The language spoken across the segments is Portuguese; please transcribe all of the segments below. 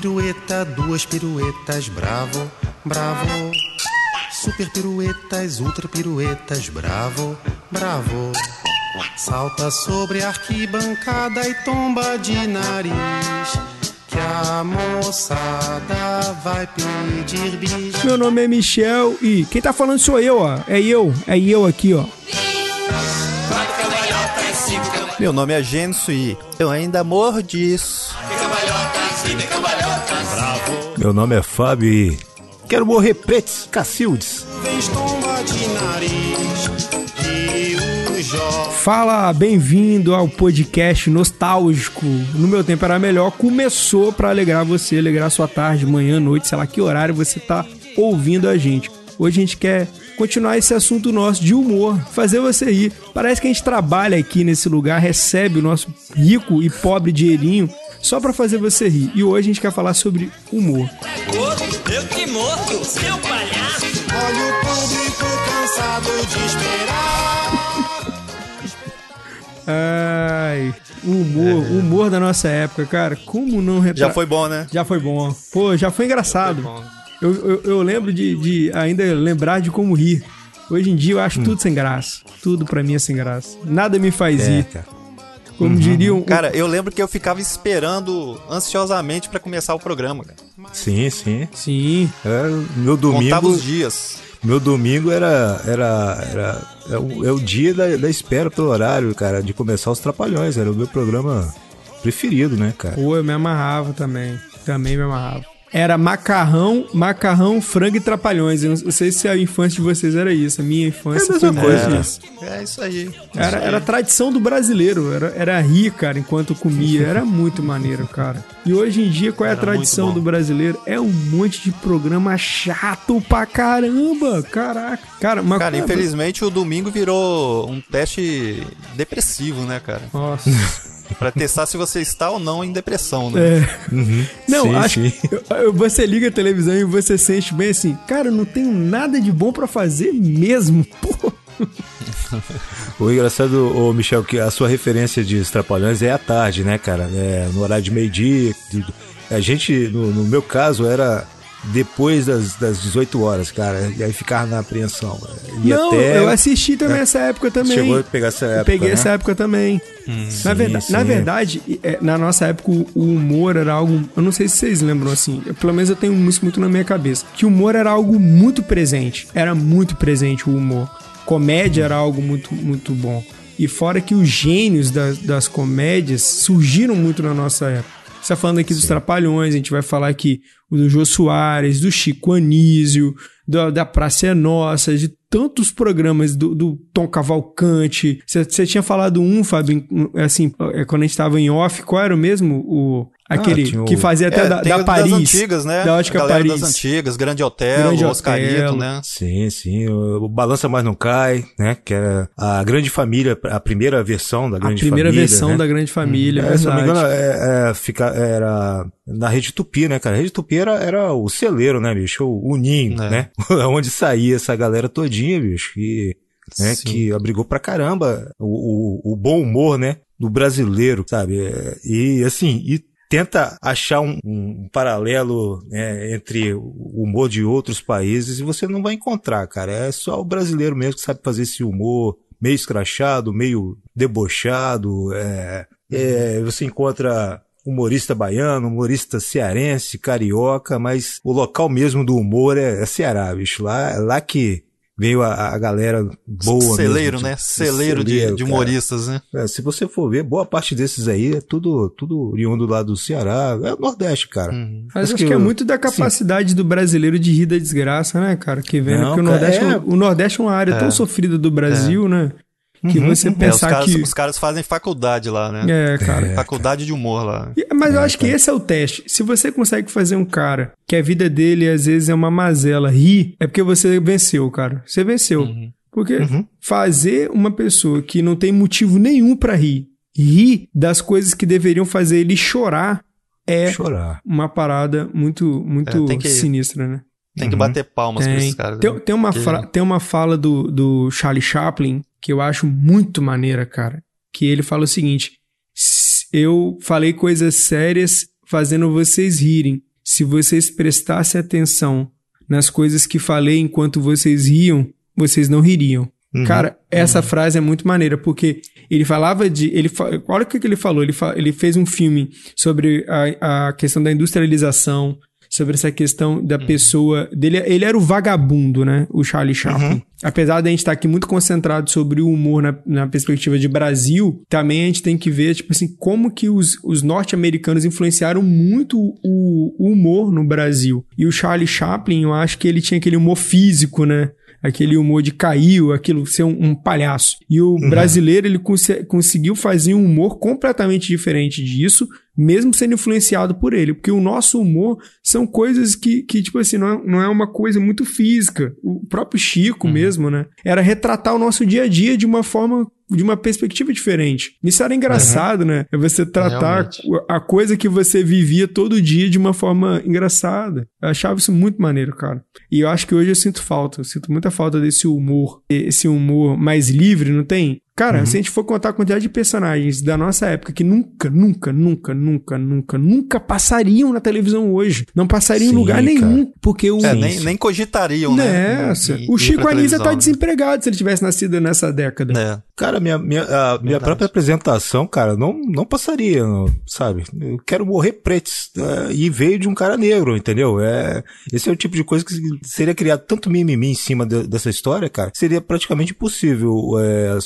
pirueta, duas piruetas, bravo, bravo. Super piruetas, ultra piruetas, bravo, bravo. Salta sobre a arquibancada e tomba de nariz. Que a moçada vai pedir bis. Meu nome é Michel e quem tá falando sou eu, ó. É eu, é eu aqui, ó. Meu nome é Gênesis e eu ainda morro disso. Meu nome é Fábio e quero morrer pretos, cacildes. Fala, bem-vindo ao podcast nostálgico. No meu tempo era melhor. Começou pra alegrar você, alegrar sua tarde, manhã, noite, sei lá que horário você tá ouvindo a gente. Hoje a gente quer continuar esse assunto nosso de humor, fazer você rir. Parece que a gente trabalha aqui nesse lugar, recebe o nosso rico e pobre dinheirinho só pra fazer você rir. E hoje a gente quer falar sobre humor. Eu que morto, seu palhaço! Olha o público cansado de esperar. Ai, o humor, o humor da nossa época, cara. Como não retra... Já foi bom, né? Já foi bom. Pô, já foi engraçado. Eu, eu, eu lembro de, de ainda lembrar de como rir. Hoje em dia eu acho tudo sem graça. Tudo pra mim é sem graça. Nada me faz É, rir. cara. Como diriam. Cara, eu lembro que eu ficava esperando ansiosamente pra começar o programa, cara. Sim, sim. Sim. É, meu Contava domingo, os dias. meu domingo era, era, era é, o, é o dia da, da espera pelo horário, cara, de começar os Trapalhões. Era o meu programa preferido, né, cara? Pô, eu me amarrava também. Também me amarrava. Era macarrão, macarrão, frango e trapalhões. Eu não sei se a infância de vocês era isso. A minha infância É a mesma foi coisa. muito isso. É isso aí. Era, era a tradição do brasileiro, era, era rir, cara, enquanto comia. Era muito maneiro, cara. E hoje em dia, qual é a Era tradição do brasileiro? É um monte de programa chato pra caramba. Caraca. Cara, uma Cara, infelizmente o domingo virou um teste depressivo, né, cara? Nossa. Pra testar se você está ou não em depressão, né? É. Não, Sim, acho sim. que você liga a televisão e você sente bem assim, cara, eu não tenho nada de bom pra fazer mesmo. Pô. O engraçado, ô Michel, que a sua referência de Os Trapalhões é à tarde, né, cara? É, no horário de meio-dia. A gente, no, no meu caso, era depois das, das 18 horas, cara. E aí ficava na apreensão. E não, até. eu assisti também essa época também. Chegou a pegar essa Eu época. peguei né? essa época também. na, verda- sim. na verdade, é, na nossa época, o humor era algo. Eu não sei se vocês lembram assim. eu- Pelo menos eu tenho isso muito na minha cabeça. Que o humor era algo muito presente. Era muito presente o humor. Comédia era algo muito, muito bom. E fora que os gênios das, das comédias surgiram muito na nossa época. Você tá falando aqui dos Trapalhões, a gente vai falar aqui do Jô Soares, do Chico Anísio, da, da Praça é Nossa, de tantos programas do, do Tom Cavalcante. Você tinha falado um, Fábio, assim, é, quando a gente tava em off, qual era o mesmo? O, aquele o- que fazia até É, da, tem da Paris. das antigas, né? Da Ótica a galera Paris. das antigas, Grande Hotel, Grande Oscarito, Hotel. né? Sim, sim. O, o Balança Mais Não Cai, né? Que era a Grande Família, a primeira versão da A Grande primeira Família. versão né? da Grande Família, É, se não me verdade. engano, é, é, fica, era na Rede Tupi, né, cara? A Rede Tupi era, era o celeiro, né, bicho? O, o ninho, É. né? Onde saía essa galera todinha, bicho. Que, né, que abrigou pra caramba o, o, o bom humor, né? Do brasileiro, sabe? É, E, assim, e tenta achar um, um paralelo né, entre o humor de outros países e você não vai encontrar, cara. É só o brasileiro mesmo que sabe fazer esse humor meio escrachado, meio debochado. É, é, você encontra humorista baiano, humorista cearense, carioca, mas o local mesmo do humor é, é Ceará, bicho. Lá, lá que veio a, a galera boa Celeiro, mesmo, né? de- Celeiro de, celeiro, de cara. humoristas, né? É, se você for ver, boa parte desses aí é tudo, tudo oriundo lá do Ceará. É o Nordeste, cara. Uhum. Mas Acho acho que que é muito da capacidade do brasileiro de rir da desgraça, né, cara? Que vem, Não, porque o Nordeste, é- o Nordeste é uma área tão sofrida do Brasil, né? Que você É, os, pensar caras, que. os caras fazem faculdade lá, né? É, cara. Faculdade de humor lá. E- Mas eu acho que esse é o teste. Se você consegue fazer um cara que a vida dele às vezes é uma mazela rir, é porque você venceu, cara. Você venceu. Porque fazer uma pessoa que não tem motivo nenhum pra rir, rir das coisas que deveriam fazer ele chorar, é Chorar. uma parada muito, muito É, que- sinistra, né? Tem que bater palmas pra Tem, esses caras. tem, né? tem uma, Que- fra- tem uma fala do, do Charlie Chaplin que eu acho muito maneira, cara. Que ele fala o seguinte: "S- Eu falei coisas sérias fazendo vocês rirem. se vocês prestassem atenção nas coisas que falei enquanto vocês riam, vocês não ririam. Uhum. Cara, essa frase é muito maneira, porque ele falava de. Ele, olha o que, que ele falou. Ele, fa- ele fez um filme sobre a, a questão da industrialização, sobre essa questão da pessoa. Dele, ele era o vagabundo, né? O Charlie Chaplin. Apesar de a gente estar aqui muito concentrado sobre o humor na, na perspectiva de Brasil, também a gente tem que ver, tipo assim, como que os, os norte-americanos influenciaram muito o, o humor no Brasil. E o Charlie Chaplin, eu acho que ele tinha aquele humor físico, né? Aquele humor de caiu, aquilo ser um, um palhaço. E o brasileiro, ele conse- conseguiu fazer um humor completamente diferente disso, mesmo sendo influenciado por ele. Porque o nosso humor são coisas que, que tipo assim, não é, não é uma coisa muito física. O próprio Chico mesmo, né? Era retratar o nosso dia a dia de uma forma de uma perspectiva diferente. Isso era engraçado, né? É você tratar Realmente. a coisa que você vivia todo dia de uma forma engraçada. Eu achava isso muito maneiro, cara. E eu acho que hoje eu sinto falta. Eu sinto muita falta desse humor. Esse humor mais livre, não tem? Cara, se a gente for contar a quantidade de personagens da nossa época que nunca, nunca, nunca, nunca, nunca, nunca passariam na televisão hoje. Não passariam em lugar cara. nenhum. Porque o. É, Sim, nem, nem cogitariam, né? Nessa. o Chico Anísio tá né? desempregado se ele tivesse nascido nessa década. É. Cara, minha, minha, a minha própria apresentação, cara, não, não passaria, sabe? Eu quero morrer preto é, e veio de um cara negro, entendeu? É, esse é o tipo de coisa que seria criado tanto mimimi em cima de- dessa história, cara, seria praticamente impossível é, a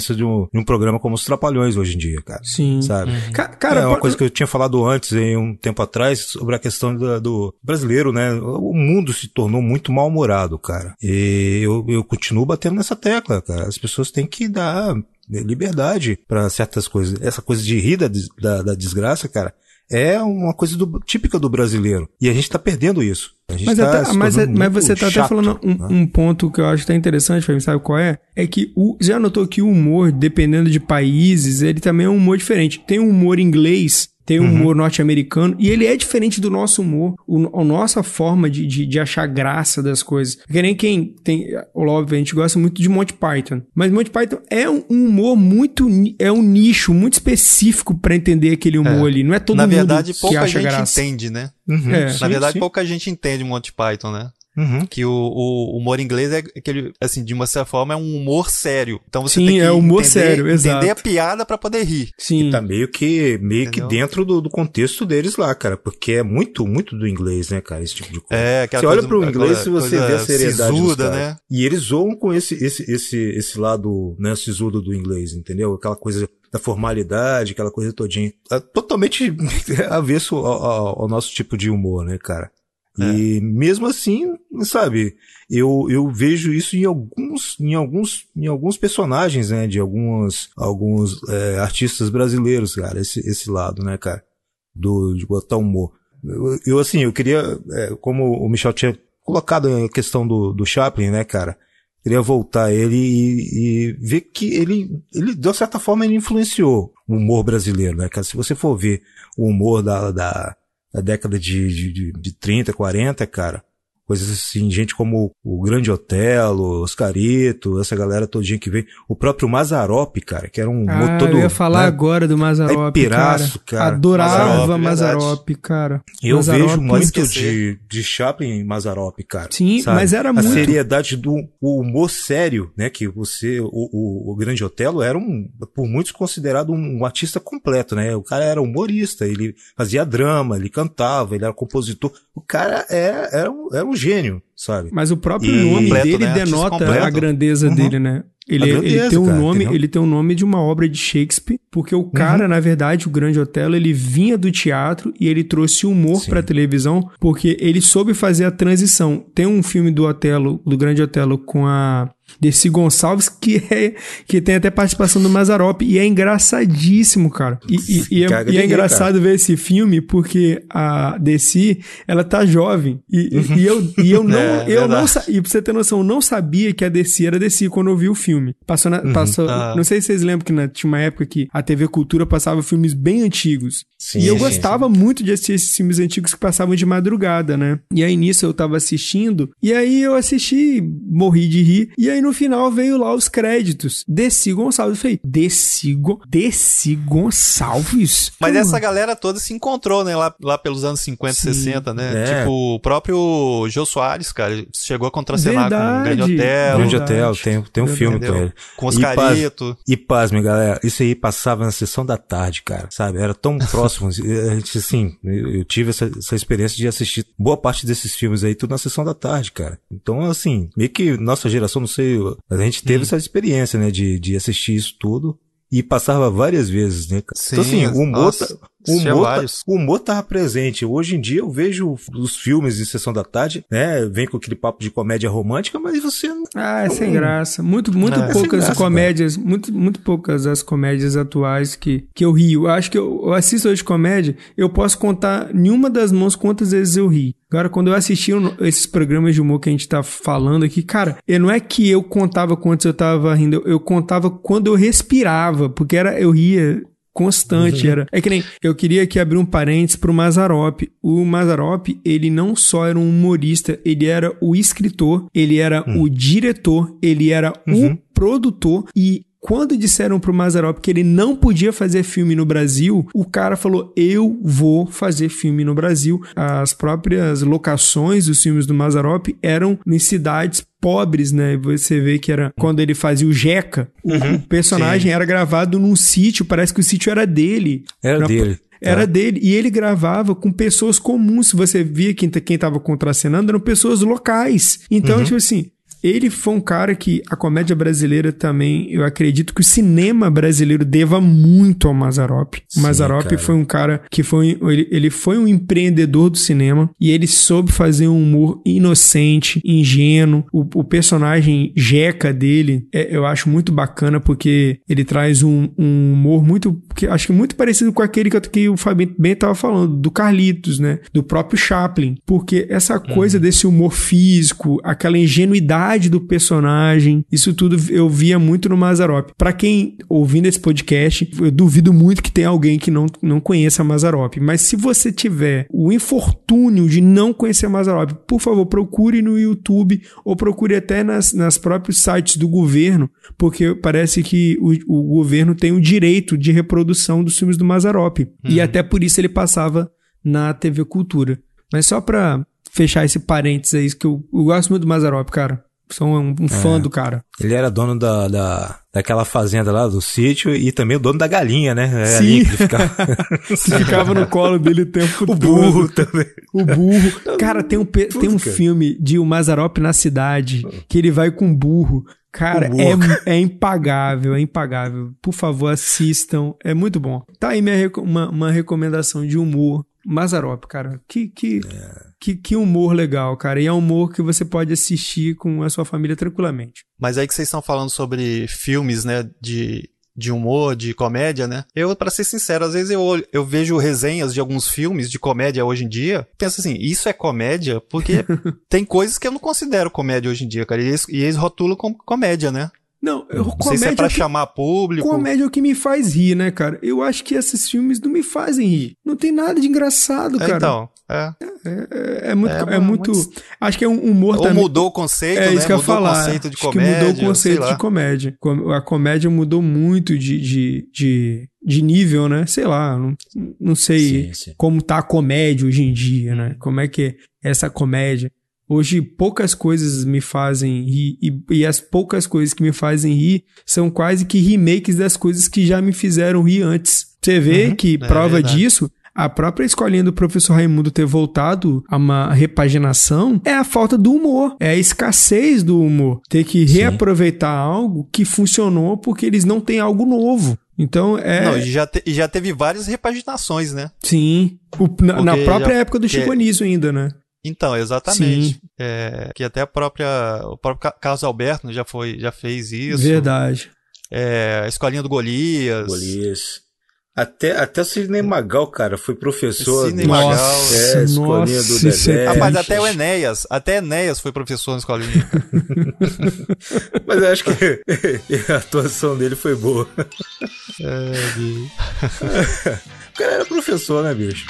sobrevivência de um, de um programa como Os Trapalhões hoje em dia, cara. Sim. Sabe? Ca- Cara, é uma coisa que eu tinha falado antes, em um tempo atrás, sobre a questão da- do brasileiro, né? O mundo se tornou muito mal-humorado, cara. E eu, eu continuo batendo nessa tecla, cara. As pessoas têm que dar liberdade para certas coisas. Essa coisa de rir da, da, da desgraça, cara, é uma coisa do- típica do brasileiro. E a gente tá perdendo isso. Mas, tá até- mas, tornando mas você tá até falando um, né? um ponto que eu acho até interessante, Fabinho, sabe qual é? É que o, já notou que o humor, dependendo de países, ele também é um humor diferente. Tem um humor inglês, tem um humor norte-americano, e ele é diferente do nosso humor, o, a nossa forma de, de, de achar graça das coisas. Que nem quem tem, óbvio, a gente gosta muito de Monty Python, mas Monty Python é um um humor muito, é um nicho muito específico pra entender aquele humor ali. Não é todo Na mundo verdade, que pouca acha gente graça. entende, né? Uhum, É. Na sim, verdade, sim. pouca gente entende Monty Python, né? Uhum. Que o, o humor inglês é aquele, assim, de uma certa forma, é um humor sério. Então você Sim, tem que é humor entender, sério, entender a piada pra poder rir. Sim. Tá meio que, meio que dentro do, do contexto deles lá, cara. Porque é muito, muito do inglês, né, cara? Esse tipo de coisa. É, aquela Você olha coisa- pro inglês e você vê a seriedade sisuda, né? E eles zoam com esse, esse, esse, esse lado, né, sisudo do inglês, entendeu? Aquela coisa da formalidade, aquela coisa todinha. É totalmente avesso ao, ao- ao nosso tipo de humor, né, cara? E mesmo assim, sabe, eu, eu vejo isso em alguns, em alguns, em alguns personagens, né, de alguns, alguns é, artistas brasileiros, cara, esse, esse lado, né, cara, do, de botar humor. Eu, eu, assim, eu queria, é, como o Michel tinha colocado a questão do, do Chaplin, né, cara, queria voltar ele e, e ver que ele, ele, de certa forma, ele influenciou o humor brasileiro, né, cara, se você for ver o humor da, da, da década de, de, de, de 30, 40, cara. Coisas assim, gente como o Grande Otelo, Oscarito, essa galera todinha que veio. O próprio Mazarop, cara, que era um humor Ah, todo. eu ia falar né? agora do Mazarop, Caipiraço, cara. cara. Adorava Mazarop, cara. Eu Mazzaropi- vejo muito de, de Chaplin em Mazarop, cara. Sim, sabe? mas era a muito- seriedade do humor sério, né? Que você, o, o, o Grande Otelo era um, por muitos considerado um, um artista completo, né? O cara era humorista, ele fazia drama, ele cantava, ele era compositor. O cara é, era, um, era um gênio, sabe? Mas o próprio E- nome Completo, dele né? Denota a grandeza Uhum. dele, né? Ele, ele grandeza, tem um cara, nome, entendeu? ele tem um nome de uma obra de Shakespeare, porque o cara, na verdade, o Grande Otelo, ele vinha do teatro e ele trouxe humor pra televisão, porque ele soube fazer a transição. Tem um filme do Otelo, do Grande Otelo com a Dercy Gonçalves que é que tem até participação do Mazarop e é engraçadíssimo, cara. E, e- e é, e é engraçado ver esse filme porque a Dercy, ela tá jovem e, e- e eu e eu não É, eu não sa- e pra você ter noção, eu não sabia que a Dercy era Dercy quando eu vi o filme. Passou na, passou, Ah. não sei se vocês lembram que na- tinha uma época que a TV Cultura passava filmes bem antigos. Sim, e eu sim, gostava muito de assistir esses filmes antigos que passavam de madrugada, né? E aí nisso eu tava assistindo, e aí eu assisti, morri de rir, e aí no final veio lá os créditos. Desi Gonçalves. Eu falei, Desi, Go Gonçalves? Mas essa galera toda se encontrou, né, lá, lá pelos anos 50, Sim. 60, né? É. Tipo, o próprio Jô Soares, cara, ele chegou a contracenar com o Verdade. Grande Hotel, Grande verdade. Hotel, tem, tem um filme entendeu? com ele. com E Oscarito. E pasme, galera, isso aí passava na sessão da tarde, cara, sabe? Era tão próximo. a gente, assim, eu tive essa, essa experiência de assistir boa parte desses filmes aí, tudo na sessão da tarde, cara. Então, assim, meio que nossa geração, não sei, a gente teve essa experiência, né, de, de assistir isso tudo. E passava várias vezes, né? cara? então, assim, o humor, nossa, tá- o humor, tá- o humor tava presente. Hoje em dia eu vejo os filmes em sessão da tarde, né? Vem com aquele papo de comédia romântica, mas você não. Ah, é sem graça. Muito, muito é poucas sem graça, comédias, muito, muito poucas as comédias atuais que, que eu rio. Eu acho que eu, eu assisto hoje comédia, eu posso contar nenhuma das mãos quantas vezes eu ri. Agora, quando eu assisti esses programas de humor que a gente tá falando aqui, cara, eu, não é que eu contava quantos eu tava rindo, eu, eu contava quando eu respirava, porque era, eu ria constante era. É que nem eu queria aqui abrir um parênteses pro Mazarop. O Mazarop, ele não só era um humorista, ele era o escritor, ele era o diretor, ele era o produtor e quando disseram pro Mazarop que ele não podia fazer filme no Brasil, o cara falou: Eu vou fazer filme no Brasil. As próprias locações dos filmes do Mazarop eram em cidades pobres, né? Você vê que era quando ele fazia o Jeca, o- o personagem era gravado num sítio, parece que o sítio era dele. Era Era- dele. Era tá? dele. E ele gravava com pessoas comuns. Se você via quem, quem tava contracenando, eram pessoas locais. Então, Uhum. tipo assim. Ele foi um cara que a comédia brasileira também, eu acredito que o cinema brasileiro deva muito ao Mazarop. O Sim, Mazarop cara. foi um cara que foi, ele, ele foi um empreendedor do cinema e ele soube fazer um humor inocente, ingênuo. O, o personagem Jeca dele, é- eu acho muito bacana porque ele traz um, um humor muito, que acho que muito parecido com aquele que, eu- que o Fabinho bem estava falando, do Carlitos, né? Do próprio Chaplin. Porque essa coisa desse humor físico, aquela ingenuidade do personagem, isso tudo eu via muito no Mazarop. Pra quem ouvindo esse podcast, eu duvido muito que tenha alguém que não, não conheça Mazarop. Mas se você tiver o infortúnio de não conhecer Mazarop, por favor, procure no YouTube ou procure até nas, nas próprios sites do governo, porque parece que o, o governo tem o direito de reprodução dos filmes do Mazarop. E até por isso ele passava na TV Cultura. Mas só pra fechar esse parênteses aí, que eu, eu gosto muito do Mazarop, cara. Sou um, um fã do cara. Ele era dono da, da, daquela fazenda lá do sítio e também o dono da galinha, né? É Sim. ficava. Ficava no colo dele o tempo o todo. burro também. O burro. Cara, tem um, tem um cara. filme de o Mazarop na cidade que ele vai com burro. Cara, O burro. É, é impagável, é impagável. Por favor, assistam. É muito bom. Tá aí minha, uma, uma recomendação de humor. Mazarop, cara. Que, que, que, que humor legal, cara. E é um humor que você pode assistir com a sua família tranquilamente. Mas aí que vocês estão falando sobre filmes, né, de, de humor, de comédia, né? Eu, pra ser sincero, às vezes eu, eu vejo resenhas de alguns filmes de comédia hoje em dia, penso assim, isso é comédia? Porque tem coisas que eu não considero comédia hoje em dia, cara, e eles, e eles rotulam como comédia, né? Não, eu, Não sei se é comédia pra é que- chamar público. Comédia é o que me faz rir, né, cara? Eu acho que esses filmes não me fazem rir. Não tem nada de engraçado, É, cara. então, é. É, é muito. É, É, muito muito- Acho que é um humor Ou também. mudou o conceito, É né? isso que eu ia mudou falar. o conceito de Acho comédia. que mudou o conceito de comédia. Com- A comédia mudou muito de, de, de, de nível, né? Sei lá, não, não sei Sim, sim. como tá a comédia hoje em dia, né? Como é que é essa comédia. Hoje poucas coisas me fazem rir e, e as poucas coisas que me fazem rir são quase que remakes das coisas que já me fizeram rir antes. Você vê Uhum, que é prova verdade. disso a própria escolinha do professor Raimundo ter voltado a uma repaginação é a falta do humor, é a escassez do humor. Ter que Sim. reaproveitar algo que funcionou porque eles não têm algo novo. Então é. Não, já, te- já teve várias repaginações, né? Sim. O- na, na própria já- época do Chico Anísio ainda, né? Então, exatamente. Sim. É, que até a própria, o próprio Ca- Carlos Alberto já foi, já fez isso. Verdade. É, a escolinha do Golias. Golias. Até, até o Sidney Magal, cara, foi professor. Sidney Magal. É, escolinha nossa, do é Dedé. Rapaz, até o Enéas, até Enéas foi professor na escolinha. Mas eu acho que a atuação dele foi boa. É, de- O cara era professor, né, bicho?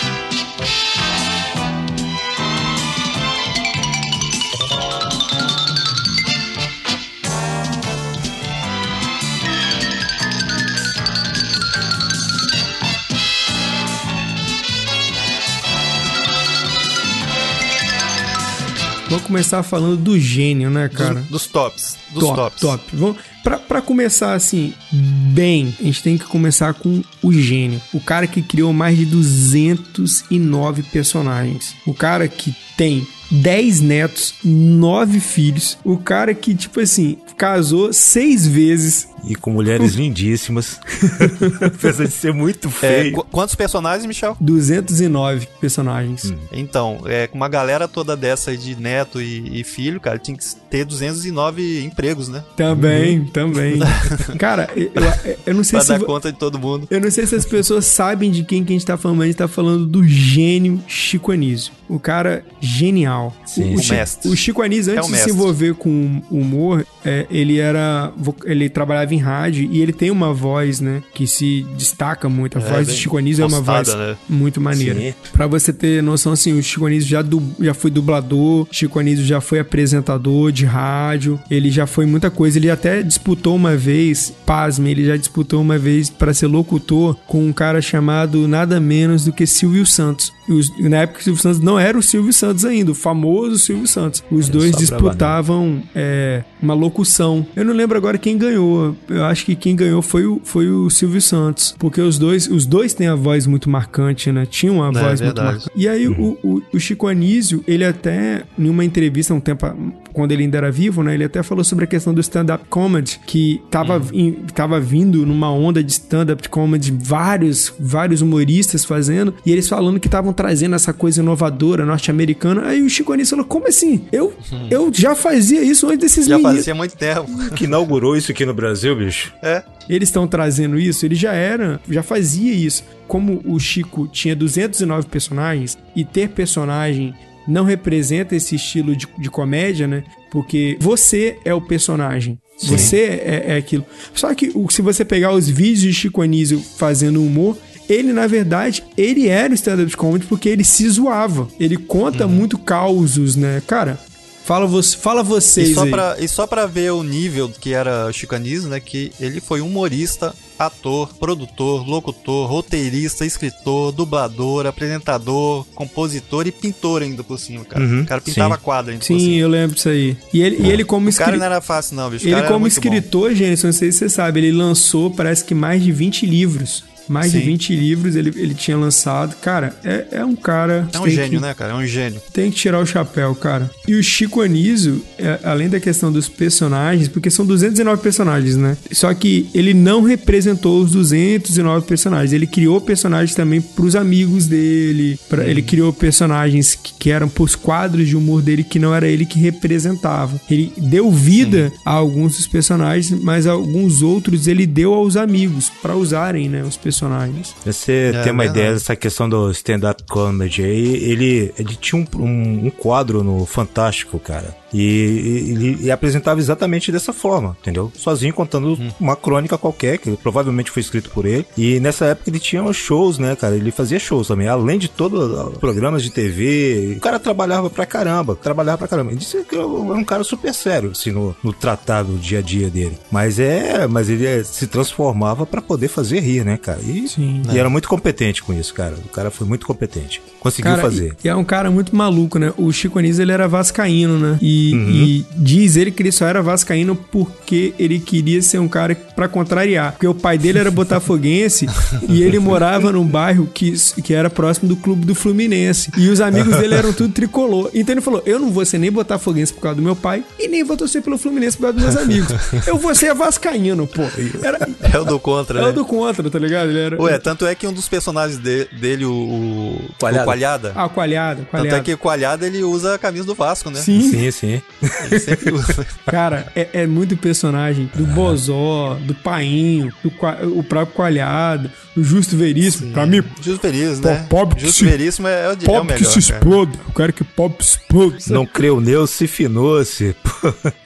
Vamos começar falando do gênio, né, cara? dos, dos tops. Dos top, tops. top. Vamos, pra, pra começar assim, bem, a gente tem que começar com o gênio. O cara que criou mais de 209 personagens. O cara que tem 10 netos, 9 filhos. O cara que, tipo assim, casou seis vezes. E com mulheres lindíssimas. Apesar de ser muito É, feio. qu- quantos personagens, Michel? 209 personagens. Então, é, com uma galera toda dessa aí de neto e, e filho, cara, tinha que ter 209 empregos, né? Também, também. Cara, eu, eu- não sei Pra se. dar vo- conta de todo mundo. Eu não sei se as pessoas sabem de quem que a gente tá falando, mas a gente tá falando do gênio Chico Anísio. O cara genial. Sim, o, o Chi- mestre. o Chico Anísio, É antes o de se envolver com o humor, é, ele era. Ele trabalhava em rádio e ele tem uma voz, né? Que se destaca muito. A É, voz do Chico Anísio é uma voz postada, né? muito maneira. Sim. Pra você ter noção, assim, o Chico Anísio já, du- já foi dublador, Chico Anísio já foi apresentador de rádio, ele já foi muita coisa. Ele até disputou uma vez, pasme, ele já disputou uma vez pra ser locutor com um cara chamado nada menos do que Silvio Santos. Os- na época o Silvio Santos não era o Silvio Santos ainda, o famoso Silvio Santos. Os dois sobrava disputavam é, uma locução. Eu não lembro agora quem ganhou. Eu acho que quem ganhou foi o, foi o Silvio Santos. Porque os dois, os dois têm a voz muito marcante, né? Tinham uma É, voz muito verdade. marcante. E aí o, o, o Chico Anísio, ele até, em uma entrevista um tempo, quando ele ainda era vivo, né? Ele até falou sobre a questão do stand-up comedy, que tava, em- tava vindo numa onda de stand-up comedy, vários, vários humoristas fazendo, e eles falando que estavam trazendo essa coisa inovadora norte-americana. Aí o Chico Anísio falou, como assim? Eu, eu já fazia isso antes desses Já meninos. fazia muito tempo. Que inaugurou isso aqui no Brasil, bicho. É. Eles estão trazendo isso, ele já era, já fazia isso. Como o Chico tinha 209 personagens e ter personagem não representa esse estilo de, de comédia, né? Porque você é o personagem. Você é, é aquilo. Só que se você pegar os vídeos de Chico Anísio fazendo humor, ele, na verdade, ele era o stand-up comedy porque ele se zoava. Ele conta muito causos, né? Cara, fala, você, fala vocês E só, aí. pra, e só pra ver o nível que era o Chico Anísio, né? Que ele foi humorista, ator, produtor, locutor, roteirista, escritor, dublador, apresentador, compositor e pintor ainda por cima, cara. Uhum, o cara pintava sim. quadra ainda por Sim, cima. eu lembro disso aí. E ele, e ele como O cara escritor. não era fácil não, bicho. Ele, como bom. escritor, gente, não sei se você sabe, ele lançou, parece que mais de 20 livros. Mais de Sim. 20 livros ele, ele tinha lançado. Cara, é, é um cara. É um gênio, que- né, cara? É um gênio. Tem que tirar o chapéu, cara. E o Chico Anísio, é, além da questão dos personagens, porque são 219 personagens, né? Só que ele não representou os 209 personagens. Ele criou personagens também pros amigos dele. pra- Ele criou personagens que, que eram pros quadros de humor dele que não era ele que representava. Ele deu vida a alguns dos personagens, mas alguns outros ele deu aos amigos pra usarem, né? Os personagens. Você É tem uma verdade. ideia dessa questão do stand-up comedy aí, ele, ele tinha um, um, um quadro no Fantástico, cara. E, e ele e apresentava exatamente dessa forma, entendeu? Sozinho contando uma crônica qualquer, que provavelmente foi escrito por ele. E nessa época ele tinha shows, né, cara? Ele fazia shows também, além de todos os programas de TV. O cara trabalhava pra caramba, trabalhava pra caramba. Ele disse que era um cara super sério, assim, no, no tratado, dia a dia dele. Mas é, mas ele é- se transformava pra poder fazer rir, né, cara? E, Sim. e era muito competente com isso, cara. O cara foi muito competente. Conseguiu Cara, fazer. E, e é um cara muito maluco, né? O Chico Anísio, ele era vascaíno, né? E, Uhum. e diz ele que ele só era vascaíno porque ele queria ser um cara pra contrariar. Porque o pai dele era botafoguense e ele morava num bairro que, que era próximo do clube do Fluminense. E os amigos dele eram tudo tricolor. Então ele falou, eu não vou ser nem botafoguense por causa do meu pai e nem vou torcer pelo Fluminense por causa dos meus amigos. Eu vou ser vascaíno, pô. Era, É o do contra, é né? o do contra, tá ligado? ele era. Ué, tanto é que um dos personagens de- dele, o, o Coalhada. o Coalhada, Ah, coalhado, tanto coalhado. é que o Coalhada ele usa a camisa do Vasco, né? Sim, Sim, sim. Ele sempre usa. cara, é, é muito personagem. Do Bozó, do Painho, do o próprio Coalhado, do Justo Veríssimo. Pra mim, Justo Veríssimo, né? Que Justo se- Veríssimo é, é o, é o pobre que melhor, se cara. exploda. Eu quero que pobre se exploda. Não creu neu, se finou-se.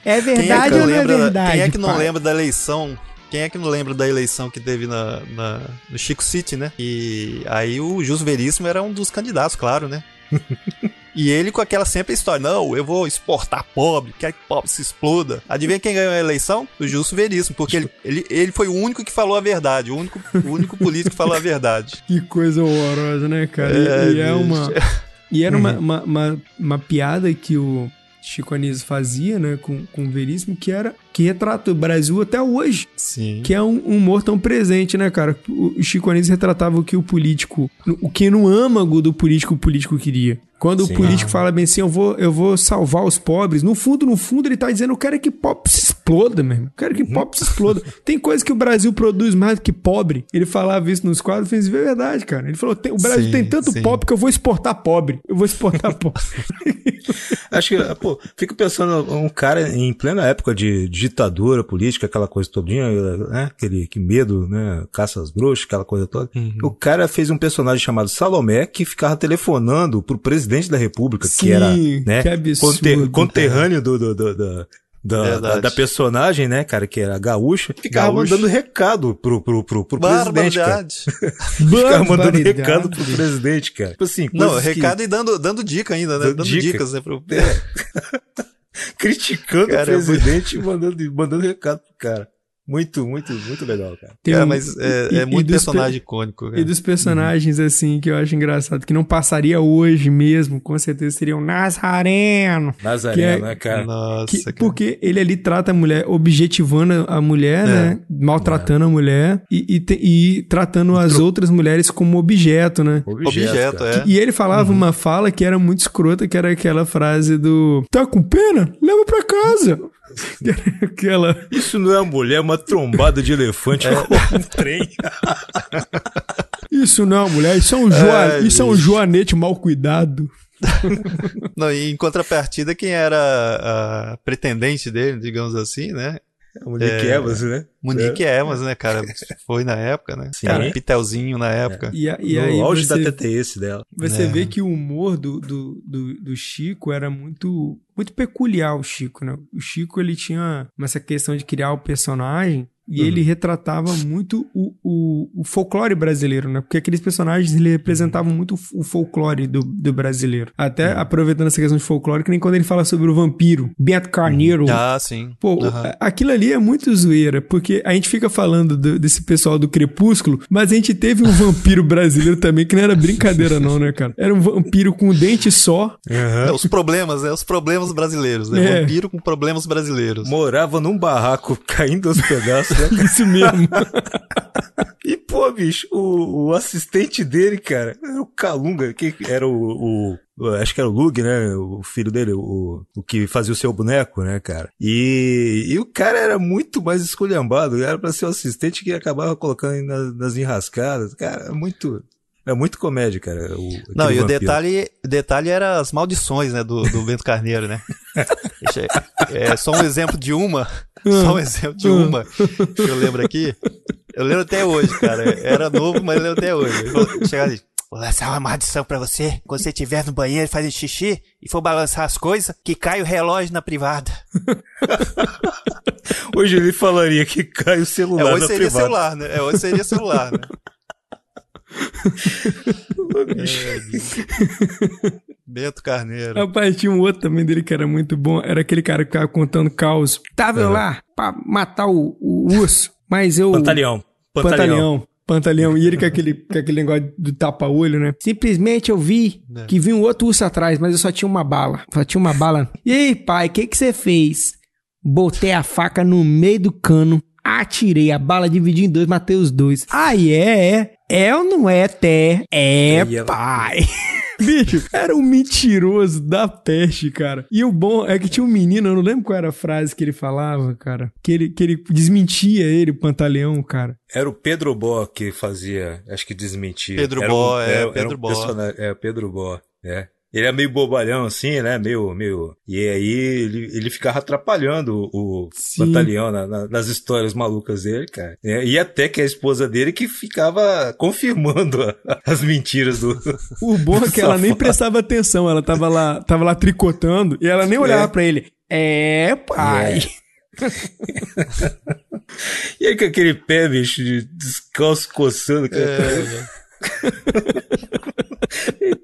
É é, verdade que ou não é verdade? quem é que não pai? lembra da eleição? Quem é que não lembra da eleição que teve na, na- no Chico City, né? E aí o Justo Veríssimo era um dos candidatos, claro, né? e ele com aquela sempre história, não, eu vou exportar pobre, quero que pobre se exploda. Adivinha quem ganhou a eleição? O Justo Veríssimo, porque ele, ele, ele foi o único que falou a verdade, o único, o único político que falou a verdade. Que coisa horrorosa, né, cara? E- É, e, é uma. E era uma, uma, uma, uma piada que o Chico Anísio fazia, né, com, com o Veríssimo, que era que retrata o Brasil até hoje. Sim. Que é um um humor tão presente, né, cara? O Chico Anísio retratava o que o político. O que no âmago do político o político queria. Quando Sim. o político fala bem assim, eu vou, eu vou salvar os pobres, no fundo, no fundo, ele tá dizendo, eu quero que pobre se exploda, meu irmão. Eu quero que pobre se exploda. Tem coisa que o Brasil produz mais do que pobre. Ele falava isso nos quadros e fez é verdade, cara. Ele falou, "Tem- o Brasil Sim, tem tanto sim. pobre que eu vou exportar pobre. Eu vou exportar pobre. Acho que, pô, fico pensando, um cara em plena época de ditadura política, aquela coisa todinha, né? Aquele que medo, né? Caça às bruxas, aquela coisa toda. O cara fez um personagem chamado Salomé que ficava telefonando pro presidente da república, Sim, que era, né? que absurdo, conterrâneo do, do, do- da- da, da, da personagem, né, cara, que era gaúcha, ficava Gaúcho. mandando recado pro, pro, pro, pro presidente, cara. Barbaridade. Ficava mandando recado pro presidente, cara. Tipo assim, Não, coisas que- recado e dando, dando dica ainda, né? Dando Dando dica. dicas, né? Pro... criticando Cara, o presidente e mandando, mandando recado pro cara. Muito, muito, muito legal, cara. Tem Cara, um- mas é, e- é muito personagem icônico, E cara. dos personagens, assim, que eu acho engraçado, que não passaria hoje mesmo, com certeza seria o Nazareno. Nazareno, Que é- né, cara? Nossa, Que- cara. porque ele ali trata a mulher, objetivando a mulher, É. né? Maltratando a mulher e, e, te- e tratando as outras mulheres como objeto, né? Objeto, cara. é. E ele falava uma fala que era muito escrota, que era aquela frase do Tá com pena? Leva pra casa. Aquela. Isso não é uma mulher, é uma trombada de elefante com um trem. Isso não, mulher, isso é um, joa... É, isso é um joanete mal cuidado. Não, e em contrapartida, quem era a pretendente dele, digamos assim, né? Monique É. Evans, né? Monique Evans, né, cara? Foi na época, né? Sim. Cara, Pitelzinho na época. E, a- e no aí auge você... da TTS dela. Você É. vê que o humor do, do, do, do Chico era muito muito peculiar, o Chico, né? O Chico, ele tinha essa questão de criar o personagem e Uhum. ele retratava muito o, o, o folclore brasileiro, né? Porque aqueles personagens, ele representavam muito o folclore do, do brasileiro. Até Uhum. aproveitando essa questão de folclore, que nem quando ele fala sobre o vampiro, Bento Carneiro, Ah, sim. Pô, aquilo ali é muito zoeira, porque a gente fica falando do- desse pessoal do Crepúsculo, mas a gente teve um vampiro brasileiro também, que não era brincadeira não, né, cara? Era um vampiro com um dente só. É, os problemas, né? Os problemas brasileiros, né? É. Vampiro com problemas brasileiros. Morava num barraco caindo aos pedaços, né? Isso mesmo. E, pô, bicho, o, o assistente dele, cara, era o Calunga, que era o, o- Acho que era o Lug, né? O filho dele, o, o que fazia o seu boneco, né, cara? E, e o cara era muito mais esculhambado. Era pra ser o assistente que acabava colocando nas, nas enrascadas. Cara, muito. É muito comédia, cara. o- Não, e o vampiro. detalhe, o detalhe era as maldições, né, do, do Bento Carneiro, né? É só um exemplo de uma, só um exemplo de uma que eu lembro aqui. Eu lembro até hoje, cara. Era novo, mas eu lembro até hoje. Chegava ali, vou lançar uma maldição pra você. Quando você estiver no banheiro fazendo xixi e for balançar as coisas, que cai o relógio na privada. Hoje ele falaria que cai o É, celular hoje na seria privada. celular, né? É, hoje seria celular, né? Bento Carneiro. Rapaz, tinha um outro também dele que era muito bom. Era aquele cara que ficava contando caos. Tava lá pra matar o, o urso, mas eu... Pantaleão. Pantaleão. Pantaleão. Pantaleão. E ele com aquele, com aquele negócio do tapa-olho, né? Simplesmente eu vi É. que vinha um outro urso atrás, mas eu só tinha uma bala. Só tinha uma bala. E aí, pai, o que que você fez? Botei a faca no meio do cano, atirei a bala, dividi em dois, matei os dois. Aí é, é. É ou não é, Té? É, ela- pai. Bicho, era um mentiroso da peste, cara. E o bom é que tinha um menino, eu não lembro qual era a frase que ele falava, cara. Que ele, que ele desmentia ele, o Pantaleão, cara. Era o Pedro Bó que fazia, acho que desmentia. Pedro Era Bó, um- é, era- era Pedro um Bó. É, Pedro Bó, é. Ele é meio bobalhão assim, né? Meio, meio. E aí ele, ele ficava atrapalhando o Sim. Pantaleão na- na- nas histórias malucas dele, cara. É, e até que a esposa dele que ficava confirmando a- as mentiras do. O bom é que ela nem prestava atenção, ela tava lá, tava lá tricotando e ela nem olhava É. pra ele. É, pai. E aí com aquele pé, bicho, de descalço coçando, cara. É,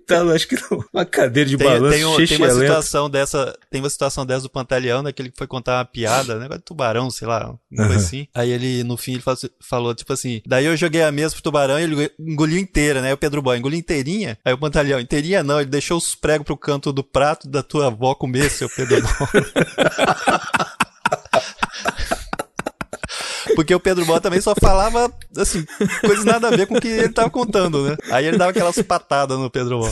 Tava, acho que numa cadeira de Tem, balanço, tem, um- tem uma situação dessa, tem uma situação dessa do Pantaleão, naquele que foi contar uma piada, negócio de tubarão, sei lá, uma coisa assim. Aí ele, no fim, ele falou, falou, tipo assim, daí eu joguei a mesa pro tubarão e ele engoliu inteira, né? Aí o Pedro Boy engoliu inteirinha. Aí o Pantaleão, inteirinha não, ele deixou os pregos pro canto do prato da tua avó comer, seu Pedro Boy. Porque o Pedro Bó também só falava, assim, coisas nada a ver com o que ele tava contando, né? Aí ele dava aquelas patadas no Pedro Bó.